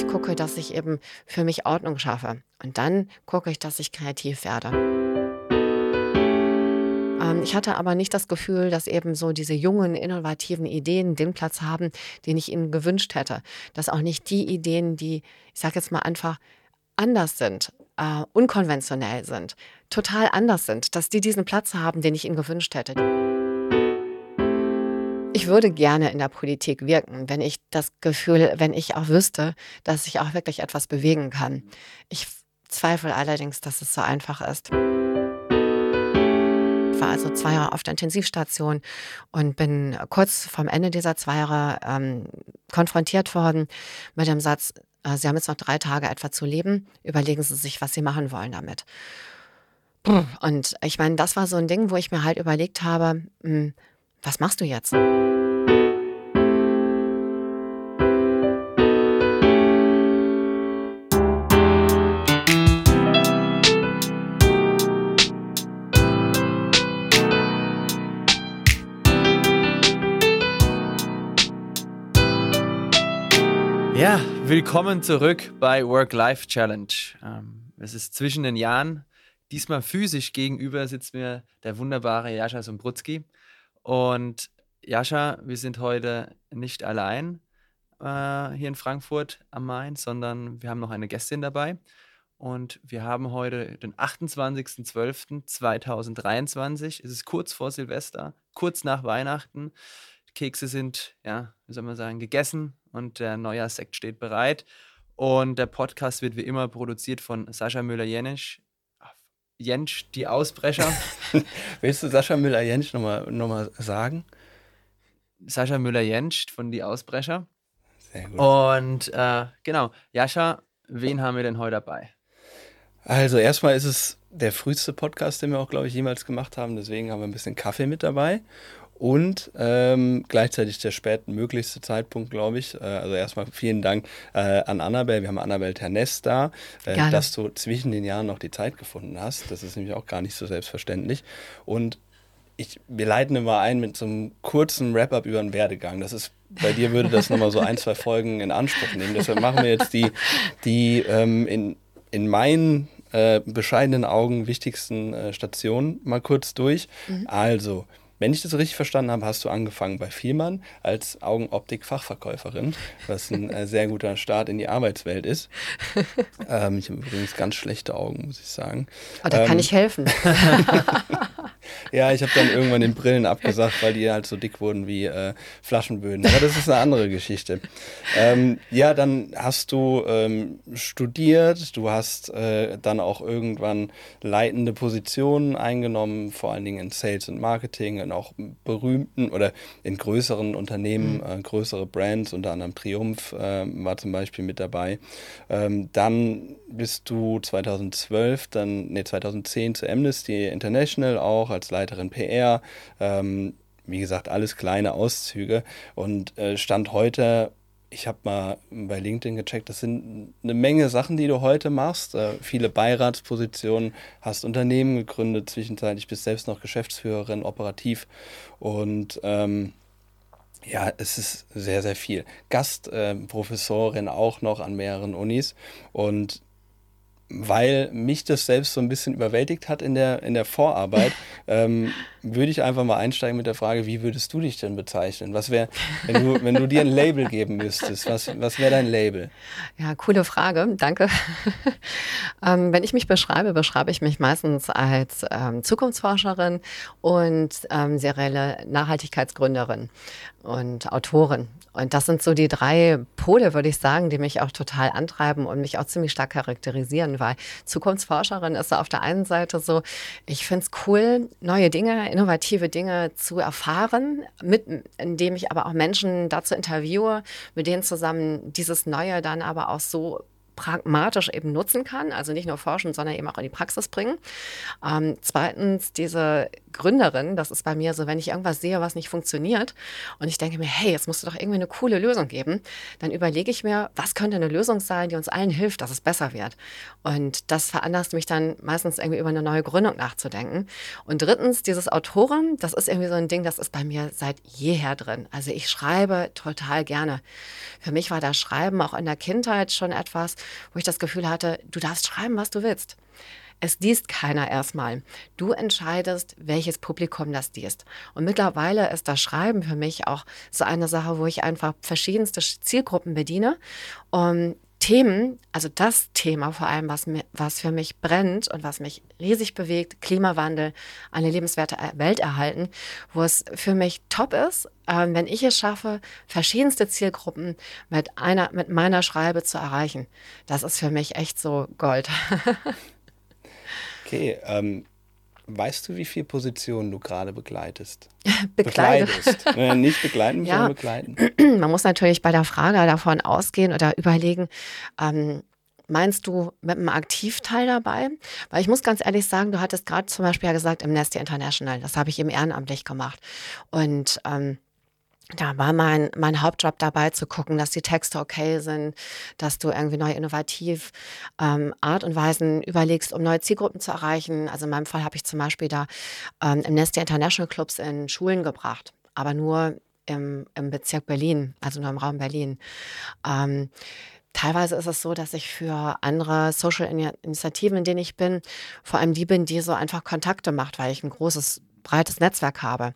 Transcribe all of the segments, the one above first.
ich gucke, dass ich eben für mich Ordnung schaffe. Und dann gucke ich, dass ich kreativ werde. Ähm, ich hatte aber nicht das Gefühl, dass eben so diese jungen, innovativen Ideen den Platz haben, den ich ihnen gewünscht hätte. Dass auch nicht die Ideen, die, ich sage jetzt mal einfach, anders sind, äh, unkonventionell sind, total anders sind, dass die diesen Platz haben, den ich ihnen gewünscht hätte. Ich würde gerne in der Politik wirken, wenn ich das Gefühl, wenn ich auch wüsste, dass ich auch wirklich etwas bewegen kann. Ich zweifle allerdings, dass es so einfach ist. Ich war also zwei Jahre auf der Intensivstation und bin kurz vorm Ende dieser zwei Jahre ähm, konfrontiert worden mit dem Satz, äh, Sie haben jetzt noch drei Tage etwa zu leben, überlegen Sie sich, was Sie machen wollen damit. Und ich meine, das war so ein Ding, wo ich mir halt überlegt habe, mh, hm, was machst du jetzt? Willkommen zurück bei Work-Life Challenge. Ähm, es ist zwischen den Jahren. Diesmal physisch gegenüber sitzt mir der wunderbare Jascha Sombrutzki. Und Jascha, wir sind heute nicht allein äh, hier in Frankfurt am Main, sondern wir haben noch eine Gästin dabei. Und wir haben heute den 28.12.2023. Es ist kurz vor Silvester, kurz nach Weihnachten. Kekse sind, ja, wie soll man sagen, gegessen und der Neujahrssekt steht bereit. Und der Podcast wird wie immer produziert von Sascha Müller-Jenisch. Jentsch, die Ausbrecher. Willst du Sascha Müller-Jentsch nochmal noch mal sagen? Sascha Müller-Jentsch von Die Ausbrecher. Sehr gut. Und äh, genau, Jascha, wen haben wir denn heute dabei? Also erstmal ist es der früheste Podcast, den wir auch, glaube ich, jemals gemacht haben. Deswegen haben wir ein bisschen Kaffee mit dabei und ähm, gleichzeitig der spätmöglichste Zeitpunkt, glaube ich. Äh, also erstmal vielen Dank äh, an Annabelle. Wir haben Annabelle Ternest da, äh, dass du zwischen den Jahren noch die Zeit gefunden hast. Das ist nämlich auch gar nicht so selbstverständlich. Und ich, wir leiten immer ein mit so einem kurzen Wrap-up über den Werdegang. Das ist, bei dir würde das nochmal so ein, zwei Folgen in Anspruch nehmen. Deshalb machen wir jetzt die, die ähm, in, in meinen äh, bescheidenen Augen wichtigsten äh, Stationen mal kurz durch. Mhm. Also, wenn ich das richtig verstanden habe, hast du angefangen bei Vielmann als Augenoptik-Fachverkäuferin, was ein äh, sehr guter Start in die Arbeitswelt ist. Ähm, ich habe übrigens ganz schlechte Augen, muss ich sagen. Oh, da ähm, kann ich helfen. ja, ich habe dann irgendwann den Brillen abgesagt, weil die halt so dick wurden wie äh, Flaschenböden. Aber das ist eine andere Geschichte. Ähm, ja, dann hast du ähm, studiert, du hast äh, dann auch irgendwann leitende Positionen eingenommen, vor allen Dingen in Sales und Marketing, in auch berühmten oder in größeren Unternehmen, mhm. äh, größere Brands, unter anderem Triumph äh, war zum Beispiel mit dabei. Ähm, dann bist du 2012, dann, nee, 2010 zu Amnesty International auch als Leiterin PR. Ähm, wie gesagt, alles kleine Auszüge und äh, Stand heute ich habe mal bei LinkedIn gecheckt, das sind eine Menge Sachen, die du heute machst. Äh, viele Beiratspositionen, hast Unternehmen gegründet, zwischenzeitlich bist selbst noch Geschäftsführerin, operativ. Und ähm, ja, es ist sehr, sehr viel. Gastprofessorin äh, auch noch an mehreren Unis. Und weil mich das selbst so ein bisschen überwältigt hat in der, in der Vorarbeit, ähm, würde ich einfach mal einsteigen mit der Frage, wie würdest du dich denn bezeichnen? Was wäre, wenn du, wenn du dir ein Label geben müsstest, was, was wäre dein Label? Ja, coole Frage, danke. ähm, wenn ich mich beschreibe, beschreibe ich mich meistens als ähm, Zukunftsforscherin und ähm, serielle Nachhaltigkeitsgründerin und Autorin. Und das sind so die drei Pole, würde ich sagen, die mich auch total antreiben und mich auch ziemlich stark charakterisieren, weil Zukunftsforscherin ist auf der einen Seite so, ich finde es cool, neue Dinge, innovative Dinge zu erfahren, mit, indem ich aber auch Menschen dazu interviewe, mit denen zusammen dieses Neue dann aber auch so pragmatisch eben nutzen kann, also nicht nur forschen, sondern eben auch in die Praxis bringen. Ähm, zweitens, diese Gründerin, das ist bei mir so, wenn ich irgendwas sehe, was nicht funktioniert und ich denke mir, hey, jetzt musst du doch irgendwie eine coole Lösung geben, dann überlege ich mir, was könnte eine Lösung sein, die uns allen hilft, dass es besser wird. Und das veranlasst mich dann meistens irgendwie über eine neue Gründung nachzudenken. Und drittens, dieses Autoren, das ist irgendwie so ein Ding, das ist bei mir seit jeher drin. Also ich schreibe total gerne. Für mich war das Schreiben auch in der Kindheit schon etwas, wo ich das Gefühl hatte, du darfst schreiben, was du willst. Es liest keiner erstmal. Du entscheidest, welches Publikum das liest. Und mittlerweile ist das Schreiben für mich auch so eine Sache, wo ich einfach verschiedenste Zielgruppen bediene. Und Themen, also das Thema vor allem, was, mir, was für mich brennt und was mich riesig bewegt, Klimawandel, eine lebenswerte Welt erhalten, wo es für mich top ist, äh, wenn ich es schaffe, verschiedenste Zielgruppen mit, einer, mit meiner Schreibe zu erreichen. Das ist für mich echt so Gold. Okay, ähm, weißt du, wie viele Positionen du gerade begleitest? Begleitest. äh, nicht begleiten, ja. sondern begleiten. Man muss natürlich bei der Frage davon ausgehen oder überlegen, ähm, Meinst du mit einem Aktivteil dabei? Weil ich muss ganz ehrlich sagen, du hattest gerade zum Beispiel ja gesagt im Nestle International, das habe ich eben ehrenamtlich gemacht. Und ähm, da war mein, mein Hauptjob dabei zu gucken, dass die Texte okay sind, dass du irgendwie neu innovativ ähm, Art und Weisen überlegst, um neue Zielgruppen zu erreichen. Also in meinem Fall habe ich zum Beispiel da ähm, im Nest der International Clubs in Schulen gebracht, aber nur im, im Bezirk Berlin, also nur im Raum Berlin. Ähm, Teilweise ist es so, dass ich für andere Social Initiativen, in denen ich bin, vor allem die bin, die so einfach Kontakte macht, weil ich ein großes, breites Netzwerk habe.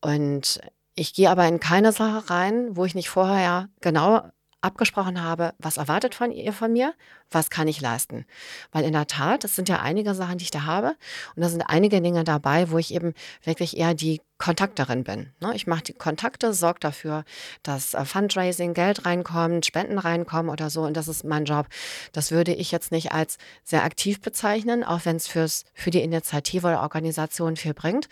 Und ich gehe aber in keine Sache rein, wo ich nicht vorher genau abgesprochen habe, was erwartet von ihr von mir, was kann ich leisten. Weil in der Tat, es sind ja einige Sachen, die ich da habe und da sind einige Dinge dabei, wo ich eben wirklich eher die Kontakterin bin. Ne? Ich mache die Kontakte, sorge dafür, dass äh, Fundraising, Geld reinkommt, Spenden reinkommen oder so. Und das ist mein Job. Das würde ich jetzt nicht als sehr aktiv bezeichnen, auch wenn es für die Initiative oder Organisation viel bringt.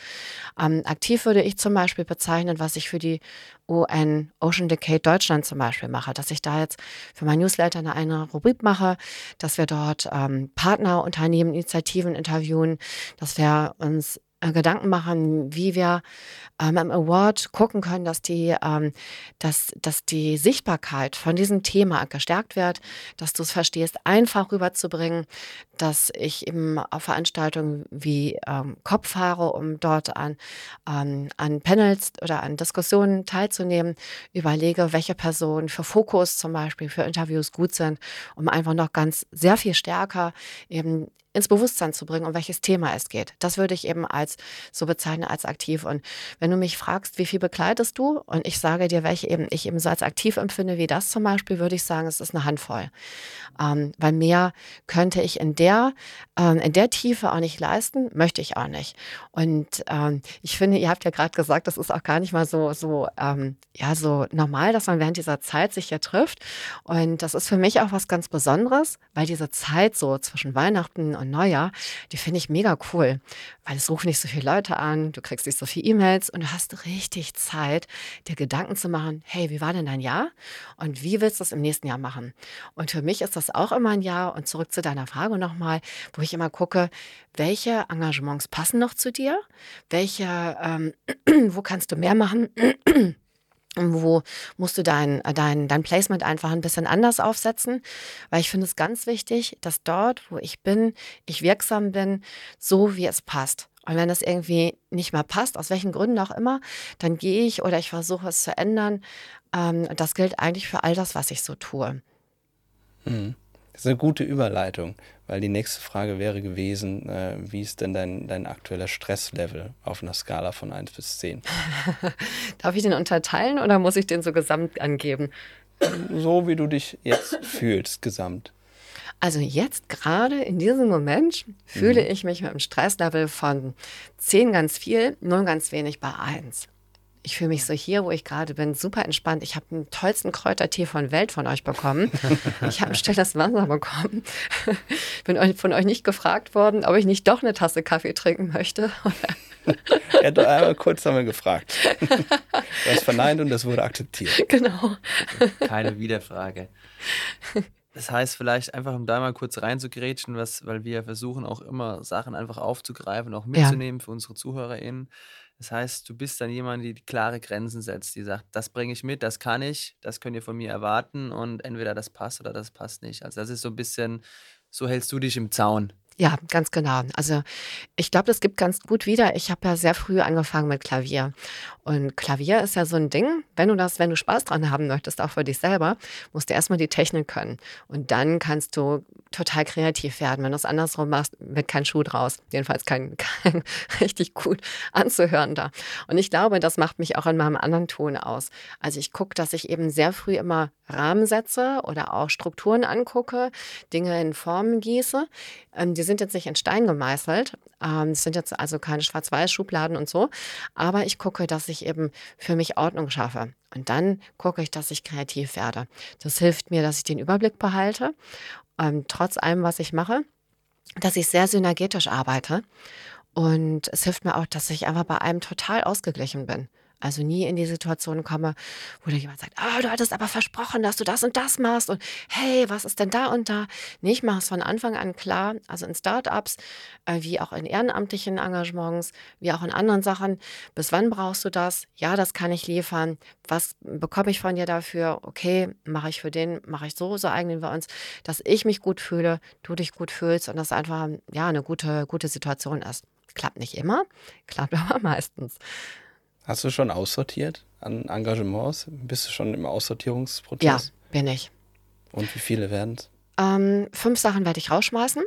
Ähm, aktiv würde ich zum Beispiel bezeichnen, was ich für die UN Ocean Decade Deutschland zum Beispiel mache, dass ich da jetzt für mein Newsletter eine, eine Rubrik mache, dass wir dort ähm, Partnerunternehmen, Initiativen interviewen, dass wir uns äh, Gedanken machen, wie wir ähm, im Award gucken können, dass die, ähm, dass, dass die Sichtbarkeit von diesem Thema gestärkt wird, dass du es verstehst, einfach rüberzubringen, dass ich eben auf Veranstaltungen wie ähm, Kopf fahre, um dort an, ähm, an Panels oder an Diskussionen teilzunehmen, überlege, welche Personen für Fokus zum Beispiel, für Interviews gut sind, um einfach noch ganz sehr viel stärker eben ins Bewusstsein zu bringen, um welches Thema es geht. Das würde ich eben als so bezeichnen als aktiv. Und wenn du mich fragst, wie viel begleitest du und ich sage dir, welche eben ich eben so als aktiv empfinde, wie das zum Beispiel, würde ich sagen, es ist eine Handvoll. Ähm, weil mehr könnte ich in der, ähm, in der Tiefe auch nicht leisten, möchte ich auch nicht. Und ähm, ich finde, ihr habt ja gerade gesagt, das ist auch gar nicht mal so, so, ähm, ja, so normal, dass man während dieser Zeit sich hier trifft. Und das ist für mich auch was ganz Besonderes, weil diese Zeit so zwischen Weihnachten und Neujahr, die finde ich mega cool, weil es rufen nicht so viele Leute an, du kriegst nicht so viele E-Mails und du hast richtig Zeit, dir Gedanken zu machen, hey, wie war denn dein Jahr und wie willst du es im nächsten Jahr machen? Und für mich ist das auch immer ein Jahr und zurück zu deiner Frage nochmal, wo ich immer gucke, welche Engagements passen noch zu dir, welche, ähm, wo kannst du mehr machen? wo musst du dein, dein, dein Placement einfach ein bisschen anders aufsetzen, weil ich finde es ganz wichtig, dass dort, wo ich bin, ich wirksam bin, so wie es passt. Und wenn es irgendwie nicht mehr passt, aus welchen Gründen auch immer, dann gehe ich oder ich versuche es zu ändern. Ähm, das gilt eigentlich für all das, was ich so tue. Mhm. Das ist eine gute Überleitung, weil die nächste Frage wäre gewesen, äh, wie ist denn dein, dein aktueller Stresslevel auf einer Skala von 1 bis 10? Darf ich den unterteilen oder muss ich den so gesamt angeben? So wie du dich jetzt fühlst, gesamt. Also jetzt gerade in diesem Moment fühle mhm. ich mich mit einem Stresslevel von 10 ganz viel, 0 ganz wenig bei 1 ich fühle mich so hier, wo ich gerade bin, super entspannt. Ich habe den tollsten Kräutertee von Welt von euch bekommen. Ich habe ein stilles Wasser bekommen. Bin von euch nicht gefragt worden, ob ich nicht doch eine Tasse Kaffee trinken möchte. er hat einmal kurz einmal gefragt. Du hast verneint und das wurde akzeptiert. Genau. Keine Wiederfrage. Das heißt, vielleicht einfach, um da mal kurz reinzugrätschen, was, weil wir versuchen auch immer Sachen einfach aufzugreifen, auch Ja. mitzunehmen für unsere ZuhörerInnen. Das heißt, du bist dann jemand, die klare Grenzen setzt, die sagt, das bringe ich mit, das kann ich, das könnt ihr von mir erwarten und entweder das passt oder das passt nicht. Also das ist so ein bisschen, so hältst du dich im Zaun. Ja, ganz genau. Also ich glaube, das gibt ganz gut wieder. Ich habe ja sehr früh angefangen mit Klavier. Und Klavier ist ja so ein Ding, wenn du das, wenn du Spaß dran haben möchtest, auch für dich selber, musst du erstmal die Technik können. Und dann kannst du total kreativ werden. Wenn du es andersrum machst, wird kein Schuh draus. Jedenfalls kein, kein richtig gut anzuhören da. Und ich glaube, das macht mich auch in meinem anderen Ton aus. Also ich gucke, dass ich eben sehr früh immer Rahmen setze oder auch Strukturen angucke, Dinge in Formen gieße. Ähm, die sind jetzt nicht in Stein gemeißelt. Ähm, es sind jetzt also keine Schwarz-Weiß-Schubladen und so. Aber ich gucke, dass ich eben für mich Ordnung schaffe. Und dann gucke ich, dass ich kreativ werde. Das hilft mir, dass ich den Überblick behalte, ähm, trotz allem, was ich mache, dass ich sehr synergetisch arbeite. Und es hilft mir auch, dass ich einfach bei einem total ausgeglichen bin. Also nie in die Situation komme, wo da jemand sagt, ah, du hattest aber versprochen, dass du das und das machst und hey, was ist denn da und da? Nee, ich mache es von Anfang an klar, also in Startups, äh, wie auch in ehrenamtlichen Engagements, wie auch in anderen Sachen. Bis wann brauchst du das? Ja, das kann ich liefern. Was bekomme ich von dir dafür? Okay, mache ich für den, mache ich so, so eignen wir uns, dass ich mich gut fühle, du dich gut fühlst und das einfach ja eine gute, gute Situation ist. Klappt nicht immer, klappt aber meistens. Hast du schon aussortiert an Engagements? Bist du schon im Ja, Aussortierungsprozess? bin ich. Und wie viele werden es? Ähm, fünf Sachen werde ich rausschmeißen.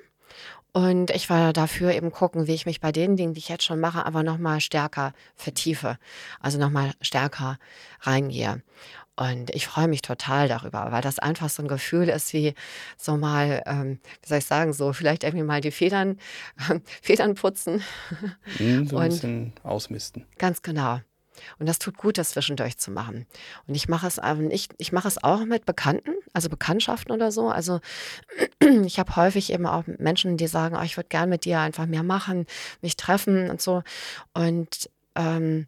Und ich werde dafür eben gucken, wie ich mich bei den Dingen, die ich jetzt schon mache, aber nochmal stärker vertiefe. Also nochmal stärker reingehe. Und ich freue mich total darüber, weil das einfach so ein Gefühl ist, wie so mal, ähm, wie soll ich sagen, so vielleicht irgendwie mal die Federn, Federn putzen. Hm, so ein Und bisschen ausmisten. ganz genau. Und das tut gut, das zwischendurch zu machen. Und ich mache es ähm, ich, ich mache es auch mit Bekannten, also Bekanntschaften oder so. Also ich habe häufig eben auch Menschen, die sagen, oh, ich würde gern mit dir einfach mehr machen, mich treffen und so. Und ähm,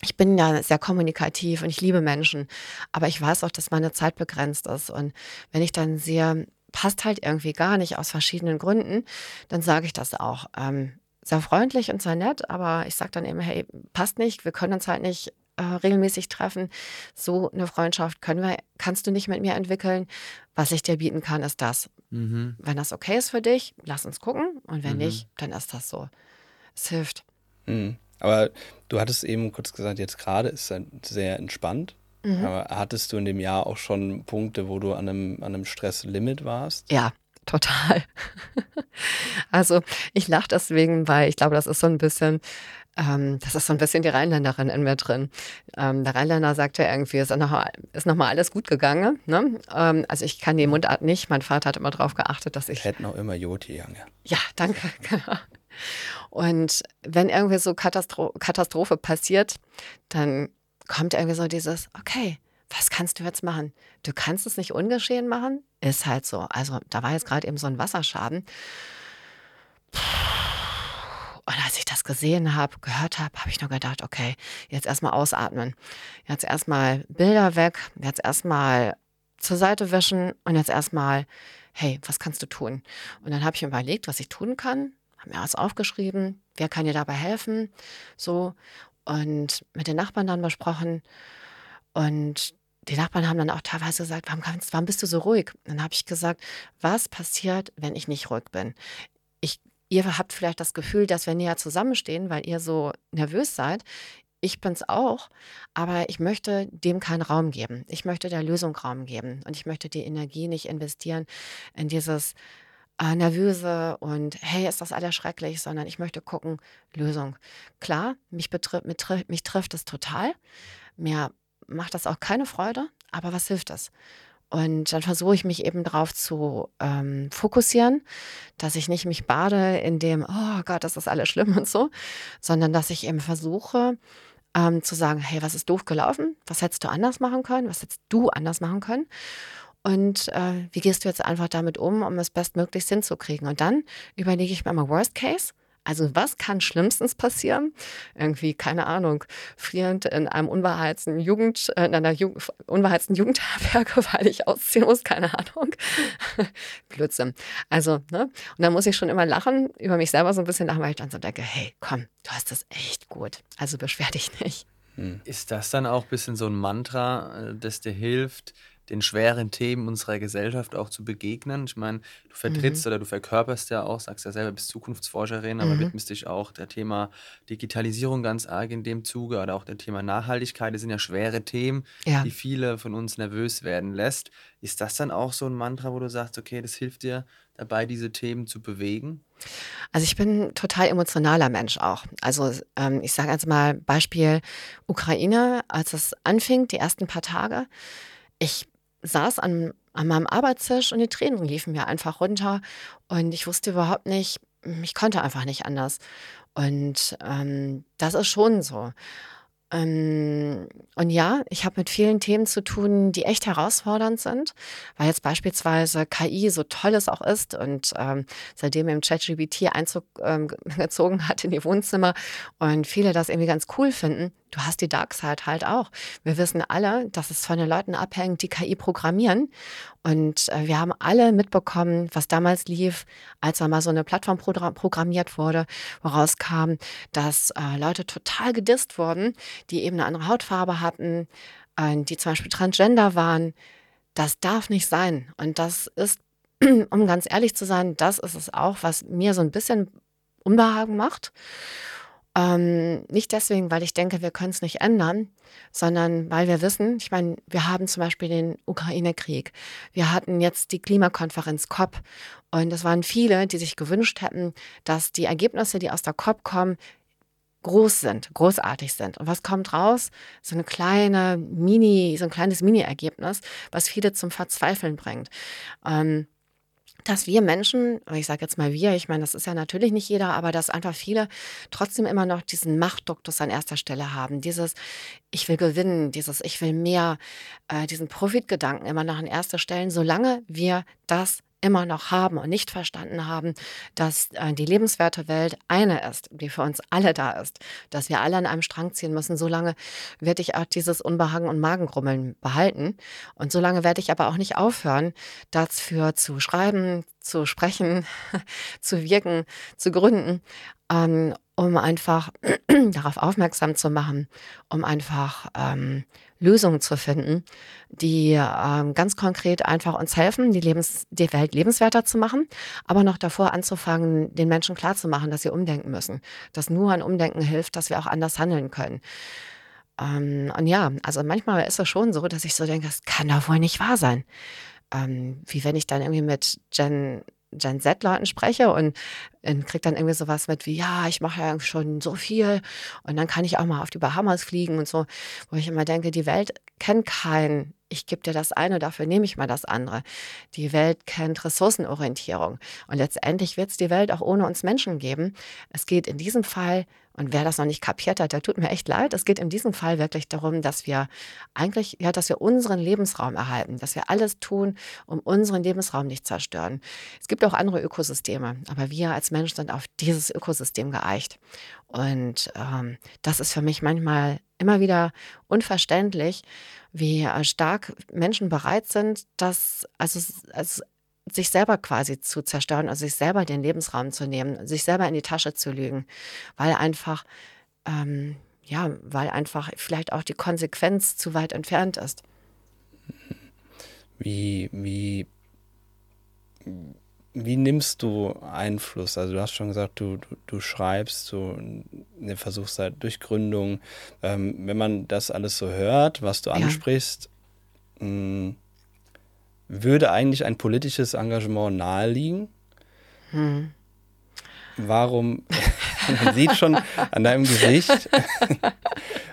ich bin ja sehr kommunikativ und ich liebe Menschen, aber ich weiß auch, dass meine Zeit begrenzt ist. Und wenn ich dann sehe, passt halt irgendwie gar nicht aus verschiedenen Gründen, dann sage ich das auch. Ähm, sehr freundlich und sehr nett, aber ich sage dann eben, hey, passt nicht, wir können uns halt nicht äh, regelmäßig treffen. So eine Freundschaft können wir, kannst du nicht mit mir entwickeln. Was ich dir bieten kann, ist das. Mhm. Wenn das okay ist für dich, lass uns gucken. Und wenn Mhm. nicht, dann ist das so. Es hilft. Hm. Aber du hattest eben kurz gesagt, jetzt gerade ist es sehr entspannt. Mhm. Aber hattest du in dem Jahr auch schon Punkte, wo du an einem, an einem Stresslimit warst? Ja, total. Also ich lache deswegen, weil ich glaube, das ist so ein bisschen, ähm, das ist so ein bisschen die Rheinländerin in mir drin. Ähm, der Rheinländer sagte irgendwie, es ist nochmal ist noch mal alles gut gegangen. Ne? Ähm, also ich kann die Mundart nicht. Mein Vater hat immer darauf geachtet, dass ich Hätten auch immer Joti, Jange. ja, danke. Genau. Und wenn irgendwie so Katastro Katastrophe passiert, dann kommt irgendwie so dieses, okay, was kannst du jetzt machen? Du kannst es nicht ungeschehen machen, ist halt so. Also da war jetzt gerade eben so ein Wasserschaden. Und als ich das gesehen habe, gehört habe, habe ich nur gedacht, okay, jetzt erstmal ausatmen. Jetzt erstmal Bilder weg, jetzt erstmal zur Seite wischen und jetzt erstmal, hey, was kannst du tun? Und dann habe ich überlegt, was ich tun kann, habe mir alles aufgeschrieben, wer kann dir dabei helfen, so und mit den Nachbarn dann besprochen und die Nachbarn haben dann auch teilweise gesagt, warum, kannst, warum bist du so ruhig? Dann habe ich gesagt, was passiert, wenn ich nicht ruhig bin? Ich, ihr habt vielleicht das Gefühl, dass wir näher zusammenstehen, weil ihr so nervös seid. Ich bin's auch, aber ich möchte dem keinen Raum geben. Ich möchte der Lösung Raum geben und ich möchte die Energie nicht investieren in dieses äh, nervöse und hey, ist das alles schrecklich, sondern ich möchte gucken, Lösung. Klar, mich, betrifft, mich, trifft, mich trifft es total. Mir macht das auch keine Freude, aber was hilft das? Und dann versuche ich mich eben darauf zu ähm, fokussieren, dass ich nicht mich bade in dem, oh Gott, das ist alles schlimm und so, sondern dass ich eben versuche ähm, zu sagen, hey, was ist doof gelaufen? Was hättest du anders machen können? Was hättest du anders machen können? Und äh, wie gehst du jetzt einfach damit um, um es bestmöglichst hinzukriegen? Und dann überlege ich mir immer Worst Case. Also was kann schlimmstens passieren? Irgendwie, keine Ahnung, frierend in einem unbeheizten Jugend, äh, in einer Jugend, unbeheizten Jugendherberge, weil ich ausziehen muss, keine Ahnung. Blödsinn. Also, ne? Und dann muss ich schon immer lachen, über mich selber so ein bisschen lachen, weil ich dann so denke, hey, komm, du hast das echt gut. Also beschwer dich nicht. Hm. Ist das dann auch ein bisschen so ein Mantra, äh, das dir hilft, den schweren Themen unserer Gesellschaft auch zu begegnen. Ich meine, du vertrittst mhm. oder du verkörperst ja auch, sagst ja selber, bist Zukunftsforscherin, aber mhm. widmest dich auch der Thema Digitalisierung ganz arg in dem Zuge oder auch der Thema Nachhaltigkeit. Das sind ja schwere Themen, ja. die viele von uns nervös werden lässt. Ist das dann auch so ein Mantra, wo du sagst, okay, das hilft dir dabei, diese Themen zu bewegen? Also ich bin ein total emotionaler Mensch auch. Also ähm, ich sage jetzt mal Beispiel Ukraine, als es anfing, die ersten paar Tage. Ich saß an, an meinem Arbeitstisch und die Tränen liefen mir einfach runter und ich wusste überhaupt nicht, ich konnte einfach nicht anders. Und ähm, das ist schon so. Ähm, und ja, ich habe mit vielen Themen zu tun, die echt herausfordernd sind, weil jetzt beispielsweise KI so toll es auch ist und ähm, seitdem im ChatGPT Einzug ähm, gezogen hat in die Wohnzimmer und viele das irgendwie ganz cool finden, du hast die Dark Side halt auch. Wir wissen alle, dass es von den Leuten abhängt, die KI programmieren. Und äh, wir haben alle mitbekommen, was damals lief, als da mal so eine Plattform programmiert wurde, woraus kam, dass äh, Leute total gedisst wurden, die eben eine andere Hautfarbe hatten, äh, die zum Beispiel transgender waren. Das darf nicht sein. Und das ist, um ganz ehrlich zu sein, das ist es auch, was mir so ein bisschen Unbehagen macht. Ähm, nicht deswegen, weil ich denke, wir können es nicht ändern, sondern weil wir wissen, ich meine, wir haben zum Beispiel den Ukraine-Krieg. Wir hatten jetzt die Klimakonferenz COP und es waren viele, die sich gewünscht hätten, dass die Ergebnisse, die aus der COP kommen, groß sind, großartig sind. Und was kommt raus? So eine kleine Mini, so ein kleines Mini-Ergebnis, was viele zum Verzweifeln bringt. Ähm, dass wir Menschen, ich sage jetzt mal wir, ich meine, das ist ja natürlich nicht jeder, aber dass einfach viele trotzdem immer noch diesen Machtduktus an erster Stelle haben. Dieses Ich will gewinnen, dieses Ich will mehr, äh, diesen Profitgedanken immer noch an erster Stelle, solange wir das immer noch haben und nicht verstanden haben, dass äh, die lebenswerte Welt eine ist, die für uns alle da ist, dass wir alle an einem Strang ziehen müssen. Solange werde ich auch dieses Unbehagen und Magengrummeln behalten. Und solange werde ich aber auch nicht aufhören, dafür zu schreiben, zu sprechen, zu wirken, zu gründen, ähm, um einfach darauf aufmerksam zu machen, um einfach ähm, Lösungen zu finden, die ähm, ganz konkret einfach uns helfen, die, Lebens-, die Welt lebenswerter zu machen, aber noch davor anzufangen, den Menschen klarzumachen, dass sie umdenken müssen. Dass nur ein Umdenken hilft, dass wir auch anders handeln können. Ähm, und ja, also manchmal ist es schon so, dass ich so denke, das kann doch wohl nicht wahr sein. Ähm, wie wenn ich dann irgendwie mit Jen Gen Z-Leuten spreche und, und kriege dann irgendwie sowas mit wie, ja, ich mache ja schon so viel und dann kann ich auch mal auf die Bahamas fliegen und so, wo ich immer denke, die Welt kennt kein, ich gebe dir das eine, dafür nehme ich mal das andere. Die Welt kennt Ressourcenorientierung und letztendlich wird es die Welt auch ohne uns Menschen geben. Es geht in diesem Fall und wer das noch nicht kapiert hat, der tut mir echt leid. Es geht in diesem Fall wirklich darum, dass wir eigentlich, ja, dass wir unseren Lebensraum erhalten, dass wir alles tun, um unseren Lebensraum nicht zerstören. Es gibt auch andere Ökosysteme, aber wir als Menschen sind auf dieses Ökosystem geeicht. Und ähm, das ist für mich manchmal immer wieder unverständlich, wie äh, stark Menschen bereit sind, das, also, also sich selber quasi zu zerstören, also sich selber den Lebensraum zu nehmen, sich selber in die Tasche zu lügen, weil einfach, ähm, ja, weil einfach vielleicht auch die Konsequenz zu weit entfernt ist. Wie, wie, wie nimmst du Einfluss? Also du hast schon gesagt, du, du, du schreibst, du ne, versuchst halt durch Gründung. Ähm, wenn man das alles so hört, was du ansprichst, ja. mh, mm, würde eigentlich ein politisches Engagement naheliegen? Hm. Warum, man sieht schon an deinem Gesicht,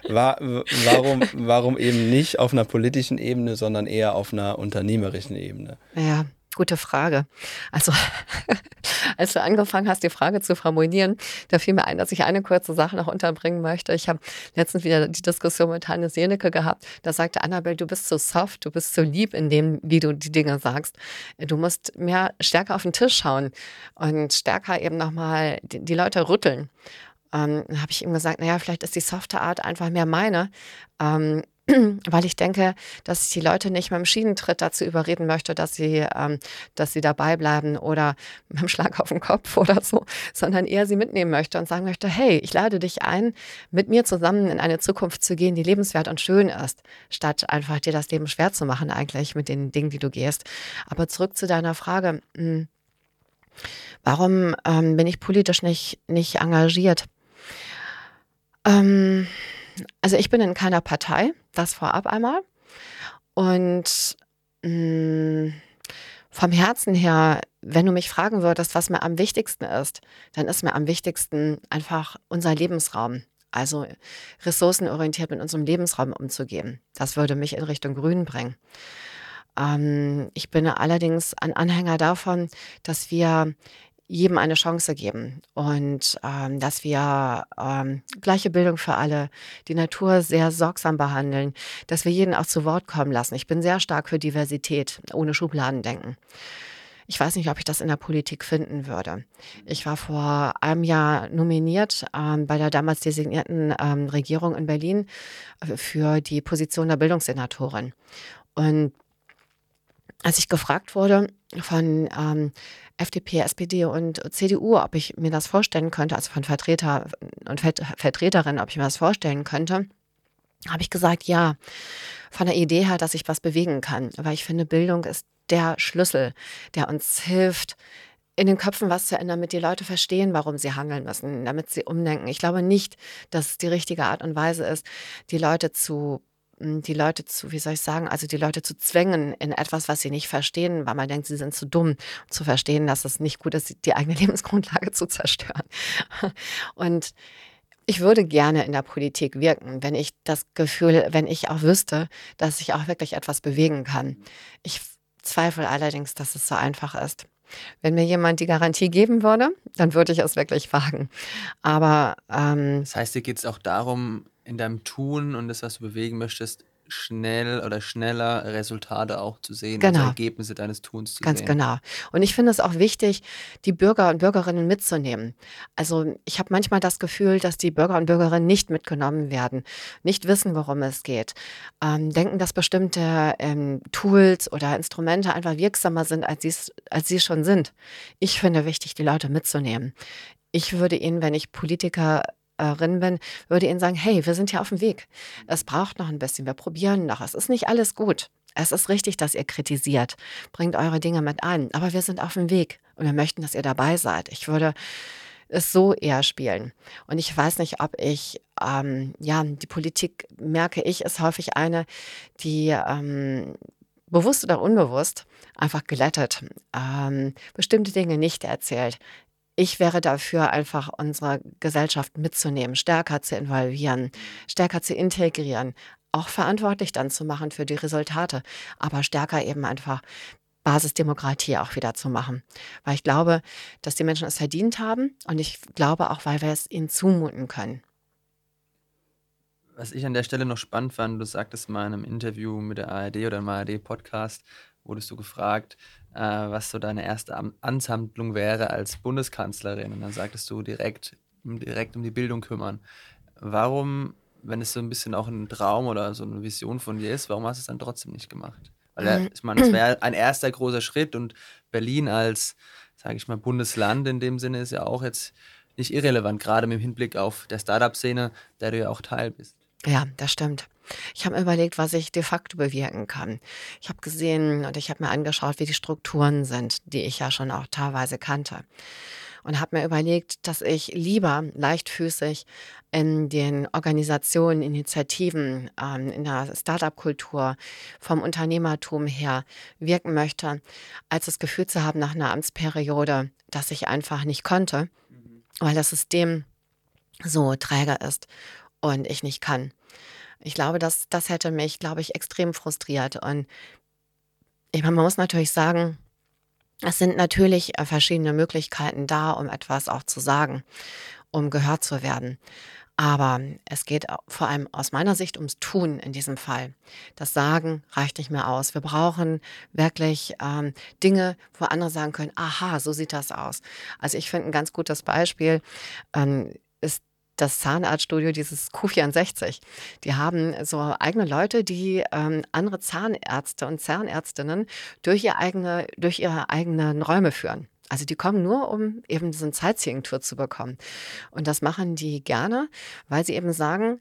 warum, warum eben nicht auf einer politischen Ebene, sondern eher auf einer unternehmerischen Ebene? Ja, gute Frage. Also Als du angefangen hast, die Frage zu formulieren, da fiel mir ein, dass ich eine kurze Sache noch unterbringen möchte. Ich habe letztens wieder die Diskussion mit Hannes Jenecke gehabt. Da sagte Annabelle, du bist zu soft, du bist zu lieb in dem, wie du die Dinge sagst. Du musst mehr stärker auf den Tisch schauen und stärker eben nochmal die, die Leute rütteln. Ähm, habe ich ihm gesagt, naja, vielleicht ist die softe Art einfach mehr meine. Ähm, weil ich denke, dass ich die Leute nicht mit dem Schienentritt dazu überreden möchte, dass sie, ähm, dass sie dabei bleiben oder mit dem Schlag auf den Kopf oder so, sondern eher sie mitnehmen möchte und sagen möchte, hey, ich lade dich ein, mit mir zusammen in eine Zukunft zu gehen, die lebenswert und schön ist, statt einfach dir das Leben schwer zu machen eigentlich mit den Dingen, die du gehst. Aber zurück zu deiner Frage, mh, hm, warum ähm, bin ich politisch nicht, nicht engagiert? Ähm, also ich bin in keiner Partei, das vorab einmal. Und mh, mm, vom Herzen her, wenn du mich fragen würdest, was mir am wichtigsten ist, dann ist mir am wichtigsten einfach unser Lebensraum. Also ressourcenorientiert mit unserem Lebensraum umzugehen. Das würde mich in Richtung Grün bringen. Ähm, ich bin allerdings ein Anhänger davon, dass wir jedem eine Chance geben und ähm, dass wir ähm, gleiche Bildung für alle, die Natur sehr sorgsam behandeln, dass wir jeden auch zu Wort kommen lassen. Ich bin sehr stark für Diversität, ohne Schubladen denken. Ich weiß nicht, ob ich das in der Politik finden würde. Ich war vor einem Jahr nominiert ähm, bei der damals designierten ähm, Regierung in Berlin äh, für die Position der Bildungssenatorin. Und als ich gefragt wurde von ähm, FDP, SPD und CDU, ob ich mir das vorstellen könnte, also von Vertreter und Vertreterinnen, ob ich mir das vorstellen könnte, habe ich gesagt, ja, von der Idee her, dass ich was bewegen kann. Weil ich finde, Bildung ist der Schlüssel, der uns hilft, in den Köpfen was zu ändern, damit die Leute verstehen, warum sie handeln müssen, damit sie umdenken. Ich glaube nicht, dass es die richtige Art und Weise ist, die Leute zu die Leute zu, wie soll ich sagen, also die Leute zu zwängen in etwas, was sie nicht verstehen, weil man denkt, sie sind zu dumm, zu verstehen, dass es nicht gut ist, die eigene Lebensgrundlage zu zerstören. Und ich würde gerne in der Politik wirken, wenn ich das Gefühl, wenn ich auch wüsste, dass ich auch wirklich etwas bewegen kann. Ich zweifle allerdings, dass es so einfach ist. Wenn mir jemand die Garantie geben würde, dann würde ich es wirklich wagen. Aber ähm, das heißt, dir geht es auch darum, in deinem Tun und das, was du bewegen möchtest, schnell oder schneller Resultate auch zu sehen, also genau. also Ergebnisse deines Tuns zu Ganz sehen. Ganz genau. Und ich finde es auch wichtig, die Bürger und Bürgerinnen mitzunehmen. Also ich habe manchmal das Gefühl, dass die Bürger und Bürgerinnen nicht mitgenommen werden, nicht wissen, worum es geht, ähm, denken, dass bestimmte ähm, Tools oder Instrumente einfach wirksamer sind, als, als sie schon sind. Ich finde wichtig, die Leute mitzunehmen. Ich würde ihnen, wenn ich Politiker bin, würde Ihnen sagen, hey, wir sind ja auf dem Weg. Es braucht noch ein bisschen, wir probieren noch. Es ist nicht alles gut. Es ist richtig, dass ihr kritisiert. Bringt eure Dinge mit ein. Aber wir sind auf dem Weg und wir möchten, dass ihr dabei seid. Ich würde es so eher spielen. Und ich weiß nicht, ob ich, ähm, ja, die Politik, merke ich, ist häufig eine, die ähm, bewusst oder unbewusst einfach gelettet, ähm, bestimmte Dinge nicht erzählt, ich wäre dafür, einfach unsere Gesellschaft mitzunehmen, stärker zu involvieren, stärker zu integrieren, auch verantwortlich dann zu machen für die Resultate, aber stärker eben einfach Basisdemokratie auch wieder zu machen. Weil ich glaube, dass die Menschen es verdient haben und ich glaube auch, weil wir es ihnen zumuten können. Was ich an der Stelle noch spannend fand, du sagtest mal in einem Interview mit der ARD oder im ARD-Podcast, wurdest du gefragt, äh, was so deine erste Amtshandlung wäre als Bundeskanzlerin. Und dann sagtest du direkt, direkt um die Bildung kümmern. Warum, wenn es so ein bisschen auch ein Traum oder so eine Vision von dir ist, warum hast du es dann trotzdem nicht gemacht? Weil ich meine, es wäre ein erster großer Schritt und Berlin als, sage ich mal, Bundesland in dem Sinne ist ja auch jetzt nicht irrelevant, gerade mit Hinblick auf der Startup-Szene, der du ja auch Teil bist. Ja, das stimmt. Ich habe mir überlegt, was ich de facto bewirken kann. Ich habe gesehen und ich habe mir angeschaut, wie die Strukturen sind, die ich ja schon auch teilweise kannte. Und habe mir überlegt, dass ich lieber leichtfüßig in den Organisationen, Initiativen, ähm, in der Startup-Kultur, vom Unternehmertum her wirken möchte, als das Gefühl zu haben nach einer Amtsperiode, dass ich einfach nicht konnte, mhm. weil das System so träger ist und ich nicht kann. Ich glaube, das, das hätte mich, glaube ich, extrem frustriert. Und ich meine, man muss natürlich sagen, Es sind natürlich äh, verschiedene Möglichkeiten da, um etwas auch zu sagen, um gehört zu werden. Aber es geht vor allem aus meiner Sicht ums Tun in diesem Fall. Das Sagen reicht nicht mehr aus. Wir brauchen wirklich ähm, Dinge, wo andere sagen können, aha, so sieht das aus. Also ich finde ein ganz gutes Beispiel ähm, das Zahnarztstudio, dieses Q64. Die haben so eigene Leute, die ähm, andere Zahnärzte und Zahnärztinnen durch, ihr eigene, durch ihre eigenen Räume führen. Also die kommen nur, um eben so eine Sightseeing-Tour zu bekommen. Und das machen die gerne, weil sie eben sagen,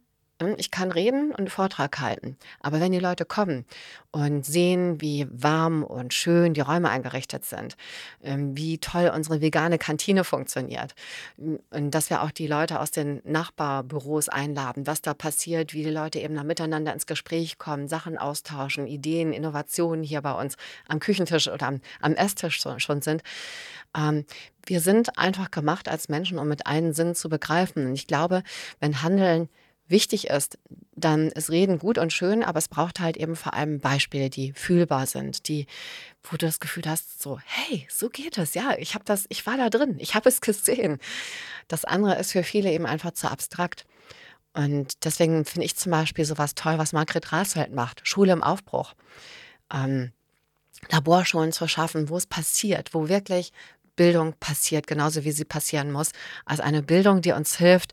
ich kann reden und einen Vortrag halten. Aber wenn die Leute kommen und sehen, wie warm und schön die Räume eingerichtet sind, ähm, wie toll unsere vegane Kantine funktioniert hm, und dass wir auch die Leute aus den Nachbarbüros einladen, was da passiert, wie die Leute eben da miteinander ins Gespräch kommen, Sachen austauschen, Ideen, Innovationen hier bei uns am Küchentisch oder am, am Esstisch schon sind. Ähm, wir sind einfach gemacht als Menschen, um mit einem Sinn zu begreifen. Und ich glaube, wenn Handeln wichtig ist, dann ist Reden gut und schön, aber es braucht halt eben vor allem Beispiele, die fühlbar sind, die, wo du das Gefühl hast, so, hey, so geht es, ja, ich habe das, ich war da drin, ich habe es gesehen. Das andere ist für viele eben einfach zu abstrakt. Und deswegen finde ich zum Beispiel sowas toll, was Margret Rasfeld macht, Schule im Aufbruch. Ähm, Laborschulen zu schaffen, wo es passiert, wo wirklich Bildung passiert, genauso wie sie passieren muss. Also eine Bildung, die uns hilft,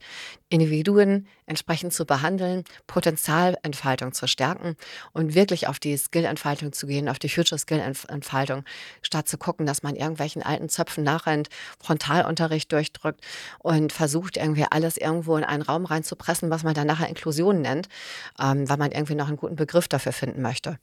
Individuen entsprechend zu behandeln, Potenzialentfaltung zu stärken und wirklich auf die Skillentfaltung zu gehen, auf die Future Skill-Entfaltung, statt zu gucken, dass man irgendwelchen alten Zöpfen nachrennt, Frontalunterricht durchdrückt und versucht, irgendwie alles irgendwo in einen Raum reinzupressen, was man dann nachher Inklusion nennt, ähm, weil man irgendwie noch einen guten Begriff dafür finden möchte.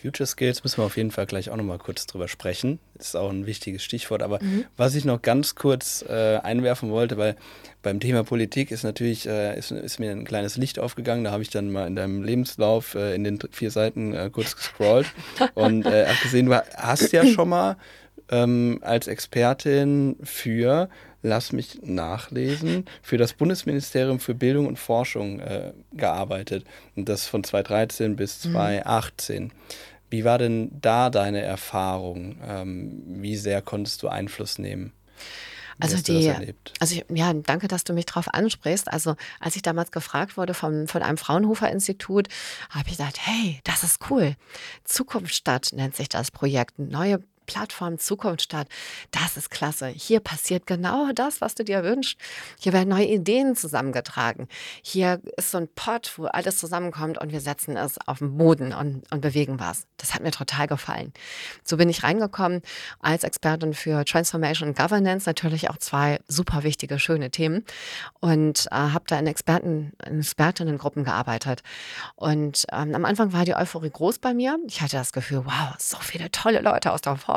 Future Skills müssen wir auf jeden Fall gleich auch nochmal kurz drüber sprechen. Das ist auch ein wichtiges Stichwort. Aber mhm. was ich noch ganz kurz äh, einwerfen wollte, weil beim Thema Politik ist natürlich, äh, ist, ist, mir ein kleines Licht aufgegangen. Da habe ich dann mal in deinem Lebenslauf äh, in den vier Seiten äh, kurz gescrollt und äh, habe gesehen, du hast ja schon mal ähm, als Expertin für lass mich nachlesen, für das Bundesministerium für Bildung und Forschung äh, gearbeitet. Und das von 2013 bis 2018. Mhm. Wie war denn da deine Erfahrung? Ähm, wie sehr konntest du Einfluss nehmen? Also die, also ich, ja, danke, dass du mich darauf ansprichst. Also als ich damals gefragt wurde von, von einem Fraunhofer-Institut, habe ich gedacht, hey, das ist cool. Zukunftsstadt nennt sich das Projekt. Neue Plattform Zukunft statt. Das ist klasse. Hier passiert genau das, was du dir wünschst. Hier werden neue Ideen zusammengetragen. Hier ist so ein Pot, wo alles zusammenkommt und wir setzen es auf den Boden und, und bewegen was. Das hat mir total gefallen. So bin ich reingekommen als Expertin für Transformation und Governance, natürlich auch zwei super wichtige, schöne Themen und äh, habe da in Experten, in Expertinnengruppen gearbeitet. Und ähm, am Anfang war die Euphorie groß bei mir. Ich hatte das Gefühl, wow, so viele tolle Leute aus der Forschung.